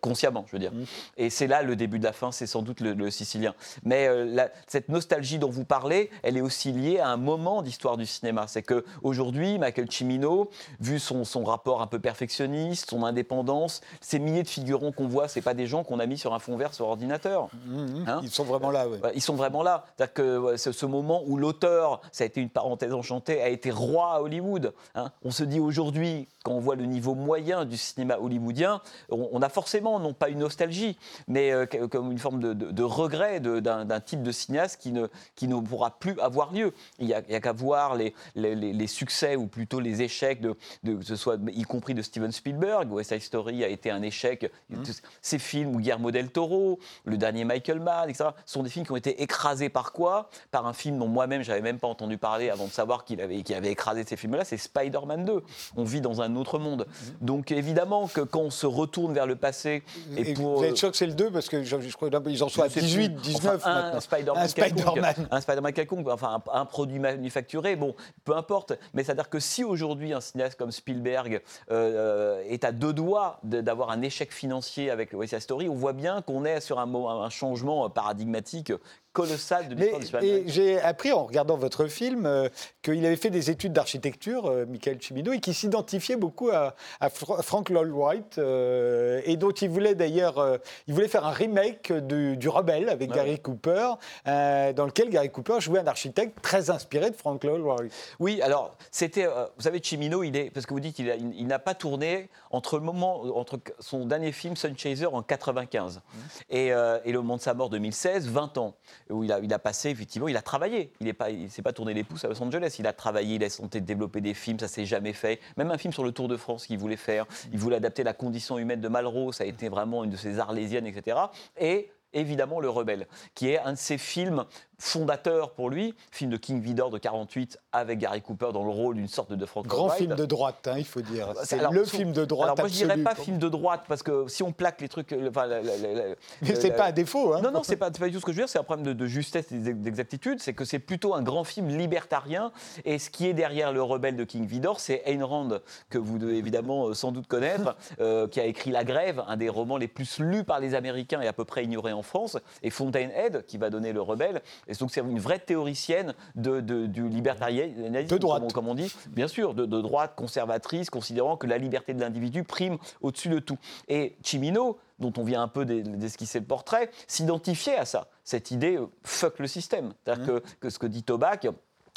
consciemment, je veux dire. Mmh. Et c'est là le début de la fin, c'est sans doute le, sicilien. Mais euh, cette nostalgie dont vous parlez, elle est aussi liée à un moment d'histoire du cinéma. C'est qu'aujourd'hui, Michael Cimino, vu son, son, rapport un peu perfectionniste, son indépendance, ces milliers de figurants qu'on voit, c'est pas des gens qu'on a mis sur un fond vert sur ordinateur. Mmh, mmh. Hein. ils sont vraiment là, oui. Ils sont vraiment là. C'est-à-dire que ce moment où l'auteur, ça a été une parenthèse enchantée, a été roi à Hollywood. Hein. On se dit aujourd'hui, quand on voit le niveau moyen du cinéma hollywoodien, on, a forcément, non pas une nostalgie, mais euh, comme une forme de, regret d'un type de cinéaste qui ne, qui ne pourra plus avoir lieu. Il n'y a, qu'à voir les, les, succès ou plutôt les échecs, de, de, ce soit, y compris de Steven Spielberg. West Side Story a été un échec. Mmh. Ces films, ou Guillermo del Toro, le dernier Michael Mann, etc., sont des films qui ont été écrasés par quoi? Par un film dont moi-même, j'avais même pas entendu parler avant de savoir qu'il avait, avait écrasé ces films-là, c'est Spider-Man 2 on vit dans un autre monde. Donc évidemment que quand on se retourne vers le passé et, pour... Vous êtes sûr que c'est le 2 parce que je, crois qu'ils en sont à 18, 19 un Spider-Man quelconque, un Spider-Man quelconque, enfin un, produit manufacturé, bon, peu importe. Mais c'est-à-dire que si aujourd'hui un cinéaste comme Spielberg euh, est à deux doigts d'avoir un échec financier avec West Side Story, on voit bien qu'on est sur un, un changement paradigmatique colossal de l'histoire Et j'ai appris en regardant votre film euh, qu'il avait fait des études d'architecture, euh, Michael Cimino, et qu'il s'identifiait beaucoup à, Frank Lloyd Wright, euh, et dont il voulait d'ailleurs, il voulait faire un remake du, Rebelle avec Gary Cooper, dans lequel Gary Cooper jouait un architecte très inspiré de Frank Lloyd Wright. Oui, alors c'était, vous savez, Cimino, il est, parce que vous dites qu'il il, n'a pas tourné entre le moment, entre son dernier film Sun Chaser en 95 mmh. et, et le moment de sa mort 2016, 20 ans où il a, passé, effectivement, il a travaillé. Il ne s'est pas tourné les pouces à Los Angeles. Il a travaillé, il a tenté de développer des films, ça s'est jamais fait. Même un film sur le Tour de France qu'il voulait faire. Il voulait adapter la condition humaine de Malraux, ça a été vraiment une de ses arlésiennes, etc. Et évidemment Le Rebelle, qui est un de ses films fondateur pour lui, film de King Vidor de 48 avec Gary Cooper dans le rôle d'une sorte de Frank Grand film de droite, hein, il faut dire. C'est le film de droite. Alors moi je dirais pas film de droite parce que si on plaque les trucs, enfin, mais c'est pas un défaut. Hein. Non non c'est pas, pas du tout ce que je veux dire. C'est un problème de, justesse et d'exactitude. C'est que c'est plutôt un grand film libertarien et ce qui est derrière le rebelle de King Vidor, c'est Ayn Rand que vous devez évidemment euh, sans doute connaître, euh, qui a écrit La Grève, un des romans les plus lus par les Américains et à peu près ignorés en France, et Fontainehead qui va donner le rebelle. Et donc c'est une vraie théoricienne de, du libertarianisme, de droite. Comme, on dit, bien sûr, de, droite conservatrice, considérant que la liberté de l'individu prime au-dessus de tout. Et Chimino, dont on vient un peu d'esquisser le portrait, s'identifiait à ça, cette idée euh, fuck le système. C'est-à-dire mmh. que, que, ce que dit Tobac,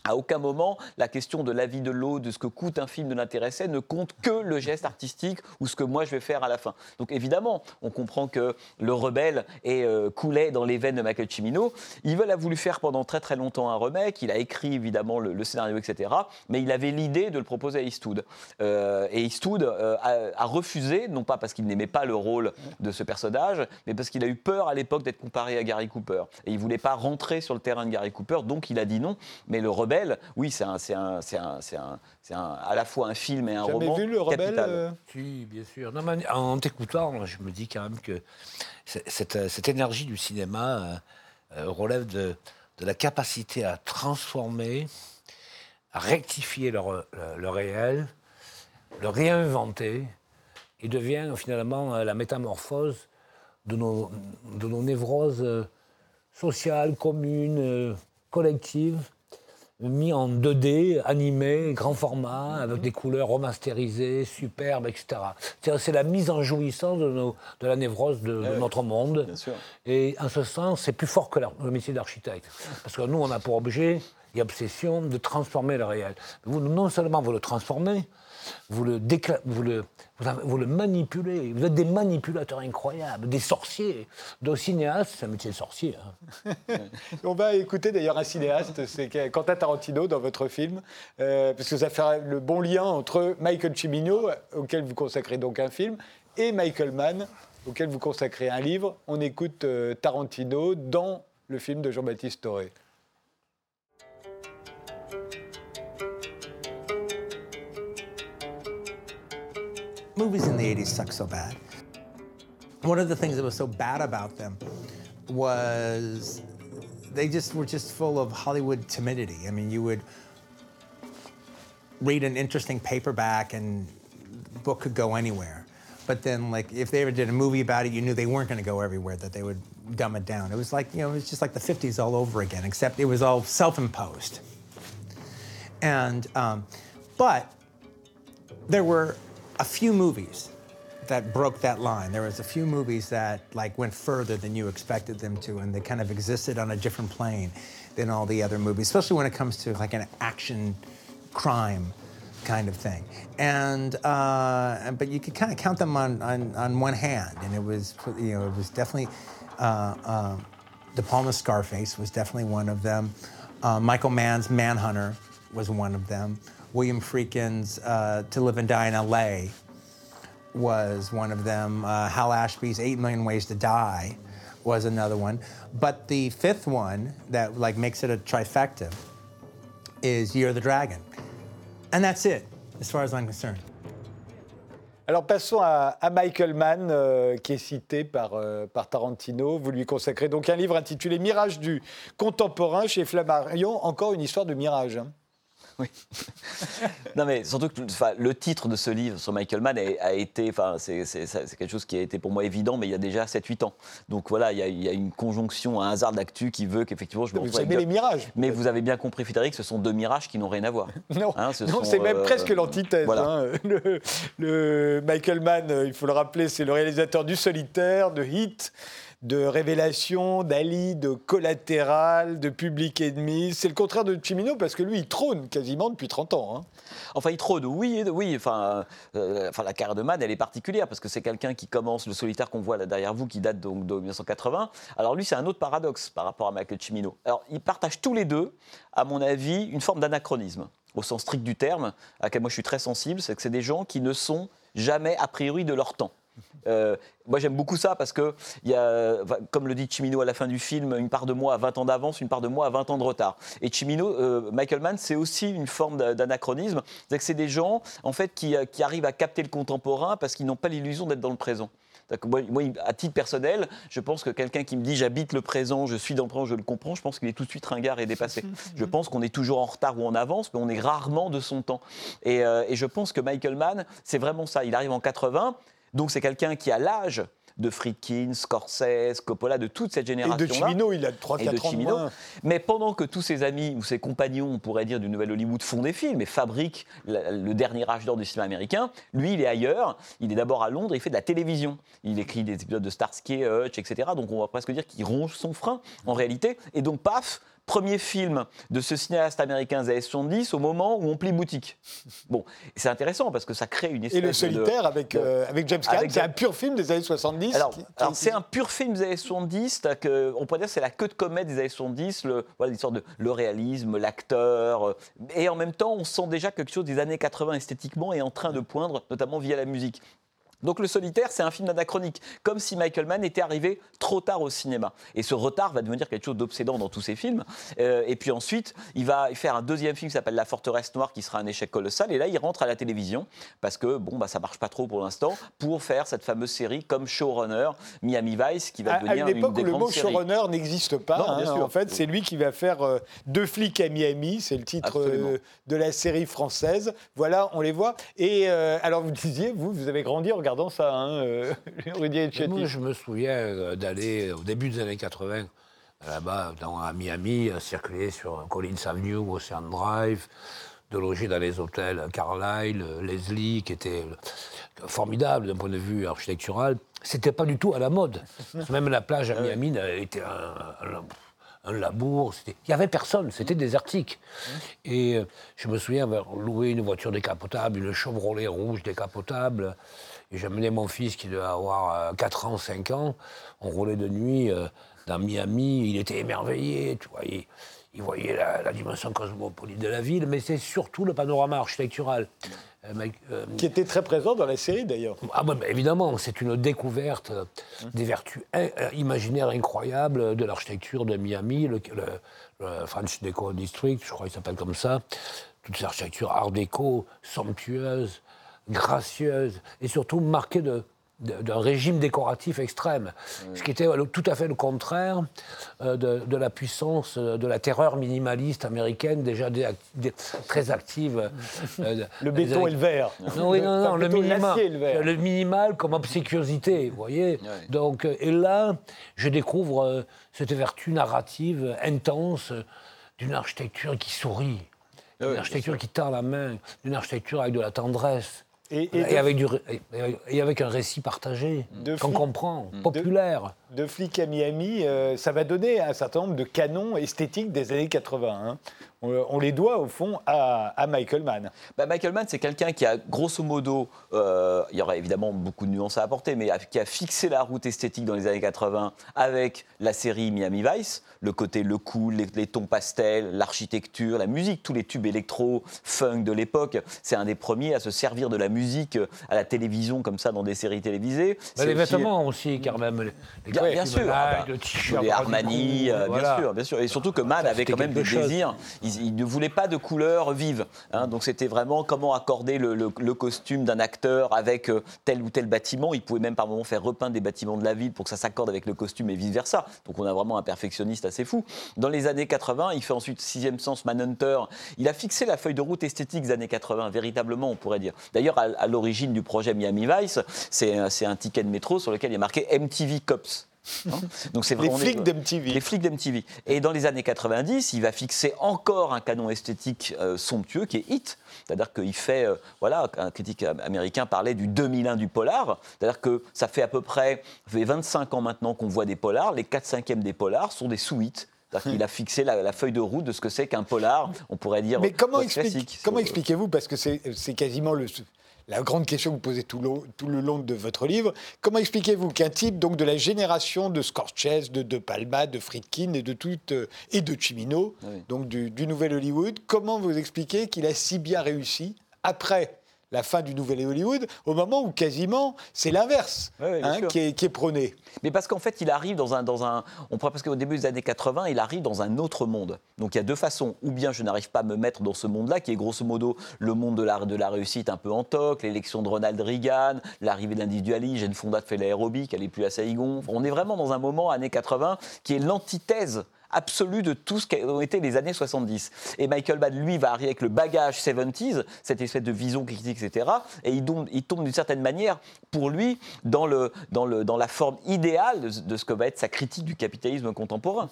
à aucun moment, la question de la vie de l'eau, de ce que coûte un film de l'intéressé, ne compte que le geste artistique ou ce que moi je vais faire à la fin. Donc évidemment, on comprend que le rebelle est, euh, coulait dans les veines de Michael Cimino. Il a voulu faire pendant très très longtemps un remake. Il a écrit évidemment le, scénario, etc. Mais il avait l'idée de le proposer à Eastwood. Euh, et Eastwood euh, a, refusé, non pas parce qu'il n'aimait pas le rôle de ce personnage, mais parce qu'il a eu peur à l'époque d'être comparé à Gary Cooper. Et il voulait pas rentrer sur le terrain de Gary Cooper, donc il a dit non. Mais le oui, c'est à la fois un film et un roman. vu le Rebelle euh Oui, bien sûr. en t'écoutant, je me dis quand même que cette, énergie du cinéma euh, euh, relève de, la capacité à transformer, à rectifier le, réel, le réinventer, et devient finalement la métamorphose de nos, de nos névroses sociale, commune, collective mis en 2D, animé, grand format, avec des couleurs remasterisées, superbes, etc. C'est la mise en jouissance de, de la névrose de, eh notre monde. Et en ce sens, c'est plus fort que le métier d'architecte. Parce que nous, on a pour objet et obsession de transformer le réel. Vous, non seulement vous le transformez, vous le, le, vous, le manipulez. Vous êtes des manipulateurs incroyables, des sorciers. De cinéaste, c'est un métier de sorcier. Hein. On va écouter d'ailleurs un cinéaste, c'est Quentin Tarantino dans votre film, euh, parce que ça fait le bon lien entre Michael Cimino, auquel vous consacrez donc un film, et Michael Mann, auquel vous consacrez un livre. On écoute euh, Tarantino dans le film de Jean-Baptiste Toré. Movies in the 80s suck so bad. One of the things that was so bad about them was they just were just full of Hollywood timidity. I mean, you would read an interesting paperback and the book could go anywhere. But then, like, if they ever did a movie about it, you knew they weren't going to go everywhere, that they would dumb it down. It was like, you know, it was just like the 50s all over again, except it was all self imposed. And, um, but there were a few movies that broke that line. There was a few movies that like went further than you expected them to, and they kind of existed on a different plane than all the other movies, especially when it comes to like an action crime kind of thing. And uh, but you could kind of count them on, on, on one hand, and it was you know it was definitely uh, uh, De Palma's Scarface was definitely one of them. Uh, Michael Mann's Manhunter was one of them. William Freakin's uh, To Live and Die in L.A. was one of them. Uh, Hal Ashby's Eight Million Ways to Die was another one. But the fifth one that like makes it a trifecta is Year of the Dragon. And that's it, as far as I'm concerned. Alors passons à, à Michael Mann, euh, qui est cité par, euh, par Tarantino. Vous lui consacrez donc un livre intitulé Mirage du contemporain chez Flammarion, encore une histoire de mirage. Hein. Oui. non, mais surtout que le titre de ce livre sur Michael Mann a, été. C'est quelque chose qui a été pour moi évident, mais il y a déjà 7-8 ans. Donc voilà, il y, a, une conjonction, un hasard d'actu qui veut qu'effectivement je me Vous aimez les mirages. Mais vous avez bien compris, Frédéric, ce sont deux mirages qui n'ont rien à voir. non, hein, c'est même euh, presque l'antithèse. Hein. Le, Michael Mann, il faut le rappeler, c'est le réalisateur du Solitaire, de Hit de révélation, d'Ali, de collatéral, de public ennemi. C'est le contraire de Chimino parce que lui, il trône quasiment depuis 30 ans. Hein. Enfin, il trône, oui, oui. Enfin, euh, la carrière de Mann, elle est particulière parce que c'est quelqu'un qui commence le solitaire qu'on voit là derrière vous, qui date donc de 1980. Alors lui, c'est un autre paradoxe par rapport à Michael Cimino. Alors, ils partagent tous les deux, à mon avis, une forme d'anachronisme au sens strict du terme, à laquelle moi je suis très sensible, c'est que c'est des gens qui ne sont jamais a priori de leur temps. Euh, moi, j'aime beaucoup ça parce que, y a, comme le dit Chimino à la fin du film, une part de moi à 20 ans d'avance, une part de moi à 20 ans de retard. Et Chimino, euh, Michael Mann, c'est aussi une forme d'anachronisme. C'est que c'est des gens, en fait, qui, qui, arrivent à capter le contemporain parce qu'ils n'ont pas l'illusion d'être dans le présent. Moi, moi, à titre personnel, je pense que quelqu'un qui me dit j'habite le présent, je suis dans le présent, je le comprends, je pense qu'il est tout de suite ringard et dépassé. je pense qu'on est toujours en retard ou en avance, mais on est rarement de son temps. Et, euh, et je pense que Michael Mann, c'est vraiment ça. Il arrive en 80. Donc c'est quelqu'un qui a l'âge de Friedkin, Scorsese, Coppola, de toute cette génération. Et de Chimino, il a 3-4 ans moins. Mais pendant que tous ses amis ou ses compagnons, on pourrait dire, du Nouvel Hollywood font des films et fabriquent le dernier âge d'or du cinéma américain, lui, il est ailleurs. Il est d'abord à Londres, il fait de la télévision. Il écrit des épisodes de Starsky Hutch, etc. Donc on va presque dire qu'il ronge son frein, en réalité. Et donc, paf, premier film de ce cinéaste américain des années 70 au moment où on plie boutique. Bon, c'est intéressant parce que ça crée une espèce Et le solitaire avec, euh, avec James Caan, c'est un pur film des années 70 Alors, c'est un pur film des années 70, que, on pourrait dire c'est la queue de comète des années 70, le, voilà, l'histoire de le réalisme, l'acteur, euh, et en même temps on sent déjà quelque chose des années 80 esthétiquement est en train de poindre, notamment via la musique. Donc Le Solitaire, c'est un film anachronique, comme si Michael Mann était arrivé trop tard au cinéma. Et ce retard va devenir quelque chose d'obsédant dans tous ses films. Euh, et puis ensuite, il va faire un deuxième film qui s'appelle La Forteresse Noire, qui sera un échec colossal. Et là, il rentre à la télévision, parce que bon, bah, ça marche pas trop pour l'instant, pour faire cette fameuse série comme showrunner, Miami Vice, qui va devenir à une époque où le mot showrunner n'existe pas. Hein. en fait, c'est lui qui va faire euh, Deux flics à Miami, c'est le titre euh, de la série française. Voilà, on les voit. Et alors, vous disiez, vous, vous avez grandi en regardant ça, hein, euh, Moi, je me souviens euh, d'aller au début des années 80 là-bas, à Miami, circuler sur Collins Avenue, Ocean Drive, de loger dans les hôtels Carlyle, Leslie, qui étaient formidables d'un point de vue architectural. C'était pas du tout à la mode. Même la plage à ah Miami était un, un labour. Il n'y avait personne, c'était désertique. Et euh, je me souviens avoir loué une voiture décapotable, une Chevrolet rouge décapotable. Et j'amenais mon fils qui devait avoir 4 euh, ans, 5 ans. On roulait de nuit euh, dans Miami. Il était émerveillé, tu vois. Il, voyait la, dimension cosmopolite de la ville, mais c'est surtout le panorama architectural. Euh, qui était très présent dans la série d'ailleurs. Ah évidemment, c'est une découverte des vertus imaginaires incroyables de l'architecture de Miami, le, French Deco District, je crois qu'il s'appelle comme ça. Toute cette architecture art déco, somptueuse, gracieuse et surtout marquée de, d'un régime décoratif extrême, ce qui était tout à fait le contraire euh, de, la puissance, euh, de la terreur minimaliste américaine déjà très active. Euh, le béton et le verre. Non, oui, non, non, le, minimal, le, le, minimal comme obséquiosité, vous voyez. Donc, et là, je découvre cette vertu narrative intense d'une architecture qui sourit, d'une architecture qui tend la main, d'une architecture avec de la tendresse. Et, avec du, et, avec un récit partagé, qu'on comprend, populaire. De, flic à Miami, euh, ça va donner un certain nombre de canons esthétiques des années 80. Hein. On, les doit, au fond, à, Michael Mann. Bah, Michael Mann, c'est quelqu'un qui a, grosso modo, euh, il y aurait évidemment beaucoup de nuances à apporter, mais qui a fixé la route esthétique dans les années 80 avec la série Miami Vice, le côté le cool, les, tons pastels, l'architecture, la musique, tous les tubes électro, funk de l'époque. C'est un des premiers à se servir de la musique à la télévision comme ça dans des séries télévisées. Bah, les vêtements aussi, car même. Les, bien, sûr, ah bah, les Armani, euh, bien sûr, bien sûr. Et surtout que Mann avait quand même des désirs. Il, ne voulait pas de couleurs vives. Hein. donc c'était vraiment comment accorder le, costume d'un acteur avec euh, tel ou tel bâtiment. Il pouvait même par moments faire repeindre des bâtiments de la ville pour que ça s'accorde avec le costume et vice versa. Donc on a vraiment un perfectionniste assez fou. Dans les années 80, il fait ensuite Sixième Sens, Manhunter. Il a fixé la feuille de route esthétique des années 80, véritablement, on pourrait dire. D'ailleurs, à, l'origine du projet Miami Vice, c'est un ticket de métro sur lequel il y a marqué MTV Cops. Hein Donc c'est les flics d'MTV. Les flics d'MTV. Et dans les années 90, il va fixer encore un canon esthétique euh, somptueux qui est Hit. C'est-à-dire qu'il fait, euh, voilà, un critique américain parlait du 2001 du polar. C'est-à-dire que ça fait à peu près 25 ans maintenant qu'on voit des polars. Les 4 5 des polars sont des sous-hits. Il a fixé la, feuille de route de ce que c'est qu'un polar, on pourrait dire. Mais comment, comment expliquez-vous, parce que c'est quasiment le, la grande question que vous posez tout le, long de votre livre. Comment expliquez-vous qu'un type donc de la génération de Scorsese, de De Palma, de Friedkin et de toute euh, et de Cimino, donc du, du Nouvel Hollywood, comment vous expliquez qu'il a si bien réussi après la fin du Nouvel Hollywood, au moment où quasiment c'est l'inverse hein, qui, est, prôné. Mais parce qu'en fait, il arrive dans un, dans un. On pourrait parce qu'au début des années 80, il arrive dans un autre monde. Donc il y a deux façons. Ou bien je n'arrive pas à me mettre dans ce monde-là, qui est grosso modo le monde de la, de la réussite un peu en toc, l'élection de Ronald Reagan, l'arrivée de l'individualisme, Jane Fonda fait l'aérobic, elle n'est plus à Saigon. On est vraiment dans un moment, années 80, qui est l'antithèse absolue de tout ce qu'ont été les années 70. Et Michael Mann, lui, va arriver avec le bagage 70s, cette espèce de vision critique, etc. Et il tombe, il tombe d'une certaine manière, pour lui, dans, le, dans, le, dans la forme idéale de, ce que va être sa critique du capitalisme contemporain.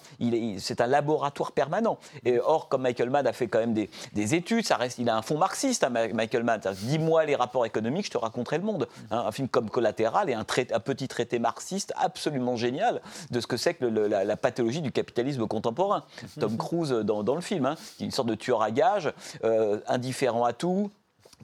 C'est un laboratoire permanent. Et or, comme Michael Mann a fait quand même des, des études, ça reste, il a un fond marxiste, hein, Michael Mann. Dis-moi les rapports économiques, je te raconterai le monde. Hein, un film comme Collatéral et un, un, petit traité marxiste absolument génial de ce que c'est que la, la pathologie du capitalisme contemporain. Tom Cruise dans, dans le film, hein, qui est une sorte de tueur à gages, euh, indifférent à tout,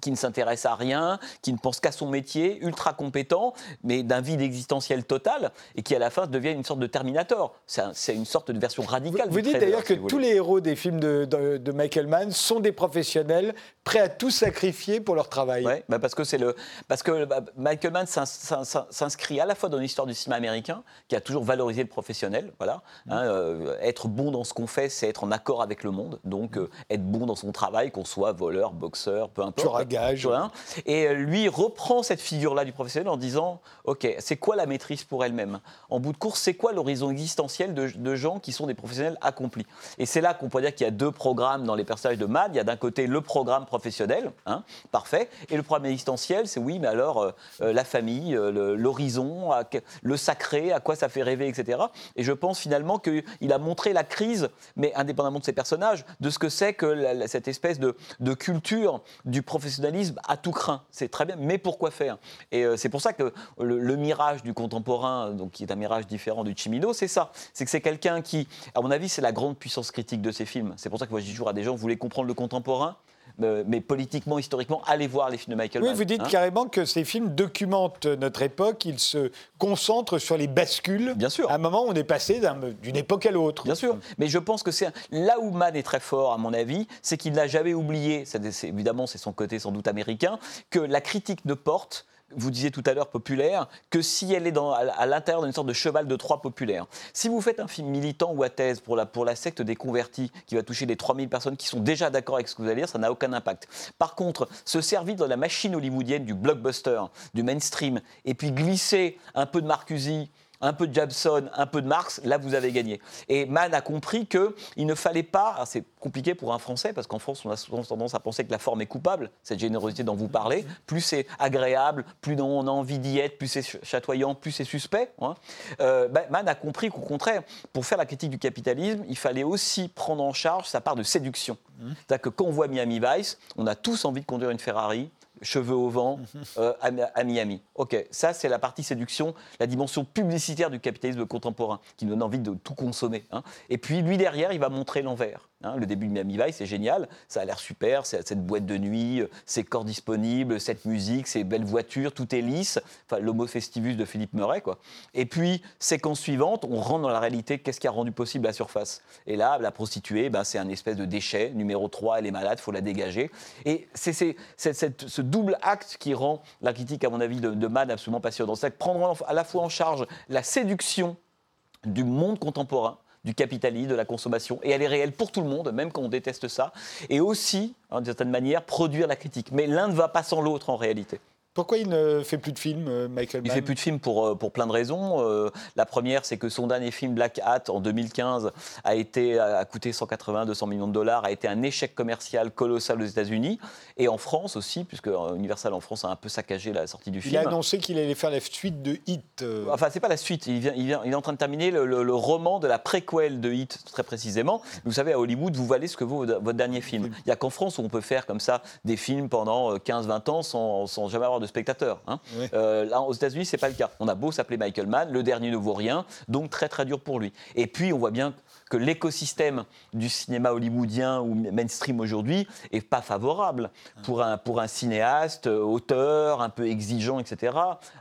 qui ne s'intéresse à rien, qui ne pense qu'à son métier, ultra compétent, mais d'un vide existentiel total, et qui à la fin devient une sorte de Terminator. C'est une sorte de version radicale. Vous, dites d'ailleurs que tous les héros des films de, Michael Mann sont des professionnels prêts à tout sacrifier pour leur travail. Oui, bah parce que le parce que bah, Michael Mann s'inscrit à la fois dans l'histoire du cinéma américain, qui a toujours valorisé le professionnel. Voilà, hein, euh, être bon dans ce qu'on fait, c'est être en accord avec le monde. Donc euh, être bon dans son travail, qu'on soit voleur, boxeur, peu importe gage. Et lui reprend cette figure-là du professionnel en disant Ok, c'est quoi la maîtrise pour elle-même? En bout de course, c'est quoi l'horizon existentiel de, gens qui sont des professionnels accomplis? Et c'est là qu'on peut dire qu'il y a deux programmes dans les personnages de Mad. Il y a d'un côté le programme professionnel, hein, parfait, et le programme existentiel, c'est oui, mais alors euh, euh, la famille, euh, l'horizon, le sacré, à quoi ça fait rêver, etc. Et je pense finalement qu'il a montré la crise, mais indépendamment de ses personnages, de ce que c'est que cette espèce de, culture du professionnalisme à tout craint. C'est très bien, mais pourquoi faire? Et c'est pour ça que le, mirage du contemporain, donc qui est un mirage différent du Chimino, c'est ça. C'est que c'est quelqu'un qui, à mon avis, c'est la grande puissance critique de ces films. C'est pour ça que moi je dis toujours à des gens, vous voulez comprendre le contemporain? euh, mais politiquement, historiquement, allez voir les films de Michael Mann. Oui, vous dites hein. carrément que ces films documentent notre époque, ils se concentrent sur les bascules. Bien sûr. À un moment, on est passé d'une époque à l'autre. Bien sûr. Mais je pense que c'est là où Mann est très fort, à mon avis, c'est qu'il n'a jamais oublié, évidemment, c'est son côté sans doute américain, que la critique ne porte vous disiez tout à l'heure populaire, que si elle est à, l'intérieur d'une sorte de cheval de Troie populaire. Si vous faites un film militant ou à thèse pour la, secte des convertis, qui va toucher les 3000 personnes qui sont déjà d'accord avec ce que vous allez dire, ça n'a aucun impact. Par contre, se servir dans la machine hollywoodienne du blockbuster, du mainstream, et puis glisser un peu de Marcuse, un peu de Jabson, un peu de Marx, là vous avez gagné. Et Mann a compris qu'il ne fallait pas, c'est compliqué pour un Français, parce qu'en France on a souvent tendance à penser que la forme est coupable, cette générosité dont vous parlez, plus c'est agréable, plus on a envie d'y être, plus c'est chatoyant, plus c'est suspect. Hein. Euh, ben, Mann a compris qu'au contraire, pour faire la critique du capitalisme, il fallait aussi prendre en charge sa part de séduction. Mmh. C'est-à-dire que quand on voit Miami Vice, on a tous envie de conduire une Ferrari, cheveux au vent euh, à, Miami. Ok, ça c'est la partie séduction, la dimension publicitaire du capitalisme contemporain qui nous donne envie de tout consommer. Hein. Et puis lui derrière, il va montrer l'envers. Hein, le début de Miami Vice, c'est génial, ça a l'air super, cette boîte de nuit, euh, ces corps disponibles, cette musique, ces belles voitures, tout est lisse, enfin l'homo festivus de Philippe Murray. Quoi. Et puis, séquence suivante, on rentre dans la réalité, qu'est-ce qui a rendu possible la surface? Et là, la prostituée, ben, c'est un espèce de déchet, numéro 3, elle est malade, faut la dégager. Et c'est ce double acte qui rend la critique, à mon avis, de, de Man absolument passionnante. C'est prendre à la fois en charge la séduction du monde contemporain, du capitalisme, de la consommation, et elle est réelle pour tout le monde, même quand on déteste ça, et aussi, hein, d'une certaine manière, produire la critique. Mais l'un ne va pas sans l'autre en réalité. Pourquoi il ne fait plus de films, euh, Michael Mann Il ne fait plus de films pour, euh, pour plein de raisons. Euh, la première, c'est que son dernier film, Black Hat, en 2015, a, été, a coûté 180-200 millions de dollars, a été un échec commercial colossal aux États-Unis et en France aussi, puisque Universal en France a un peu saccagé la sortie du film. Il a annoncé qu'il allait faire la suite de Hit. Enfin, c'est pas la suite. Il, vient, il, vient, il, est en train de terminer le, roman de la préquelle de Hit, très précisément. Vous savez, à Hollywood, vous valez ce que vaut votre dernier film. Il n'y a qu'en France où on peut faire comme ça des films pendant 15-20 ans sans, sans jamais avoir de spectateurs. Hein. Euh, là, aux États-Unis, c'est pas le cas. On a beau s'appeler Michael Mann, le dernier ne vaut rien, donc très très dur pour lui. Et puis, on voit bien que l'écosystème du cinéma hollywoodien ou mainstream aujourd'hui est pas favorable pour un, pour un cinéaste, auteur, un peu exigeant, etc.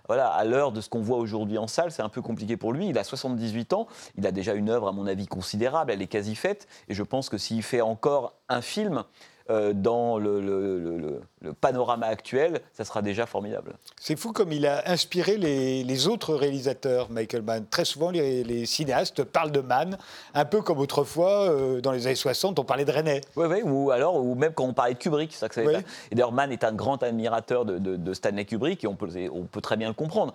Voilà, à l'heure de ce qu'on voit aujourd'hui en salle, c'est un peu compliqué pour lui. Il a 78 ans, il a déjà une œuvre, à mon avis, considérable, elle est quasi faite, et je pense que s'il fait encore un film, euh, dans le, le panorama actuel, ça sera déjà formidable. C'est fou comme il a inspiré les, autres réalisateurs, Michael Mann. Très souvent, les, cinéastes parlent de Mann, un peu comme autrefois, euh, dans les années 60, on parlait de René. Oui, oui, ou alors, ou même quand on parlait de Kubrick. Ça que Et d'ailleurs, Mann est un grand admirateur de, Stanley Kubrick, et on peut, on peut très bien le comprendre.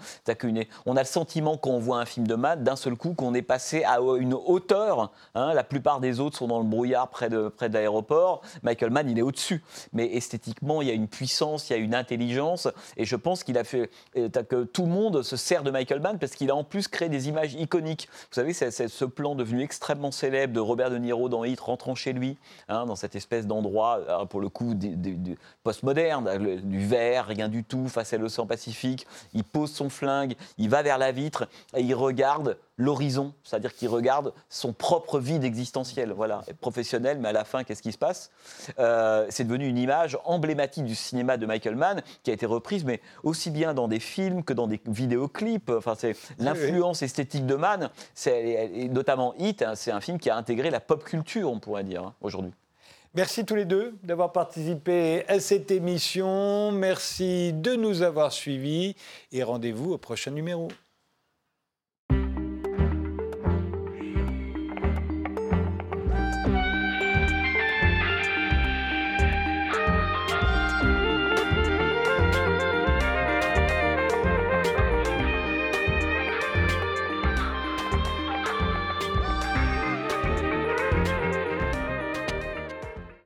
On a le sentiment, quand on voit un film de Mann, d'un seul coup, qu'on est passé à une hauteur. Hein. la plupart des autres sont dans le brouillard près de, près de l'aéroport. Michael Mann, il est au-dessus. Mais esthétiquement, il y a une puissance, il y a une intelligence. Et je pense qu'il a fait euh, que tout le monde se sert de Michael Mann parce qu'il a en plus créé des images iconiques. Vous savez, c'est ce plan devenu extrêmement célèbre de Robert De Niro dans Hit rentrant chez lui, hein, dans cette espèce d'endroit, euh, pour le coup, du, postmoderne, du verre, rien du tout, face à l'océan Pacifique. Il pose son flingue, il va vers la vitre et il regarde l'horizon, c'est-à-dire qu'il regarde son propre vide existentiel, voilà, professionnel, mais à la fin, qu'est-ce qui se passe? Euh, C'est devenu une image emblématique du cinéma de Michael Mann qui a été reprise, mais aussi bien dans des films que dans des vidéoclips. Enfin, c'est l'influence esthétique de Mann, c'est notamment Hit, hein, c'est un film qui a intégré la pop culture, on pourrait dire hein, aujourd'hui. Merci tous les deux d'avoir participé à cette émission. Merci de nous avoir suivis et rendez-vous au prochain numéro.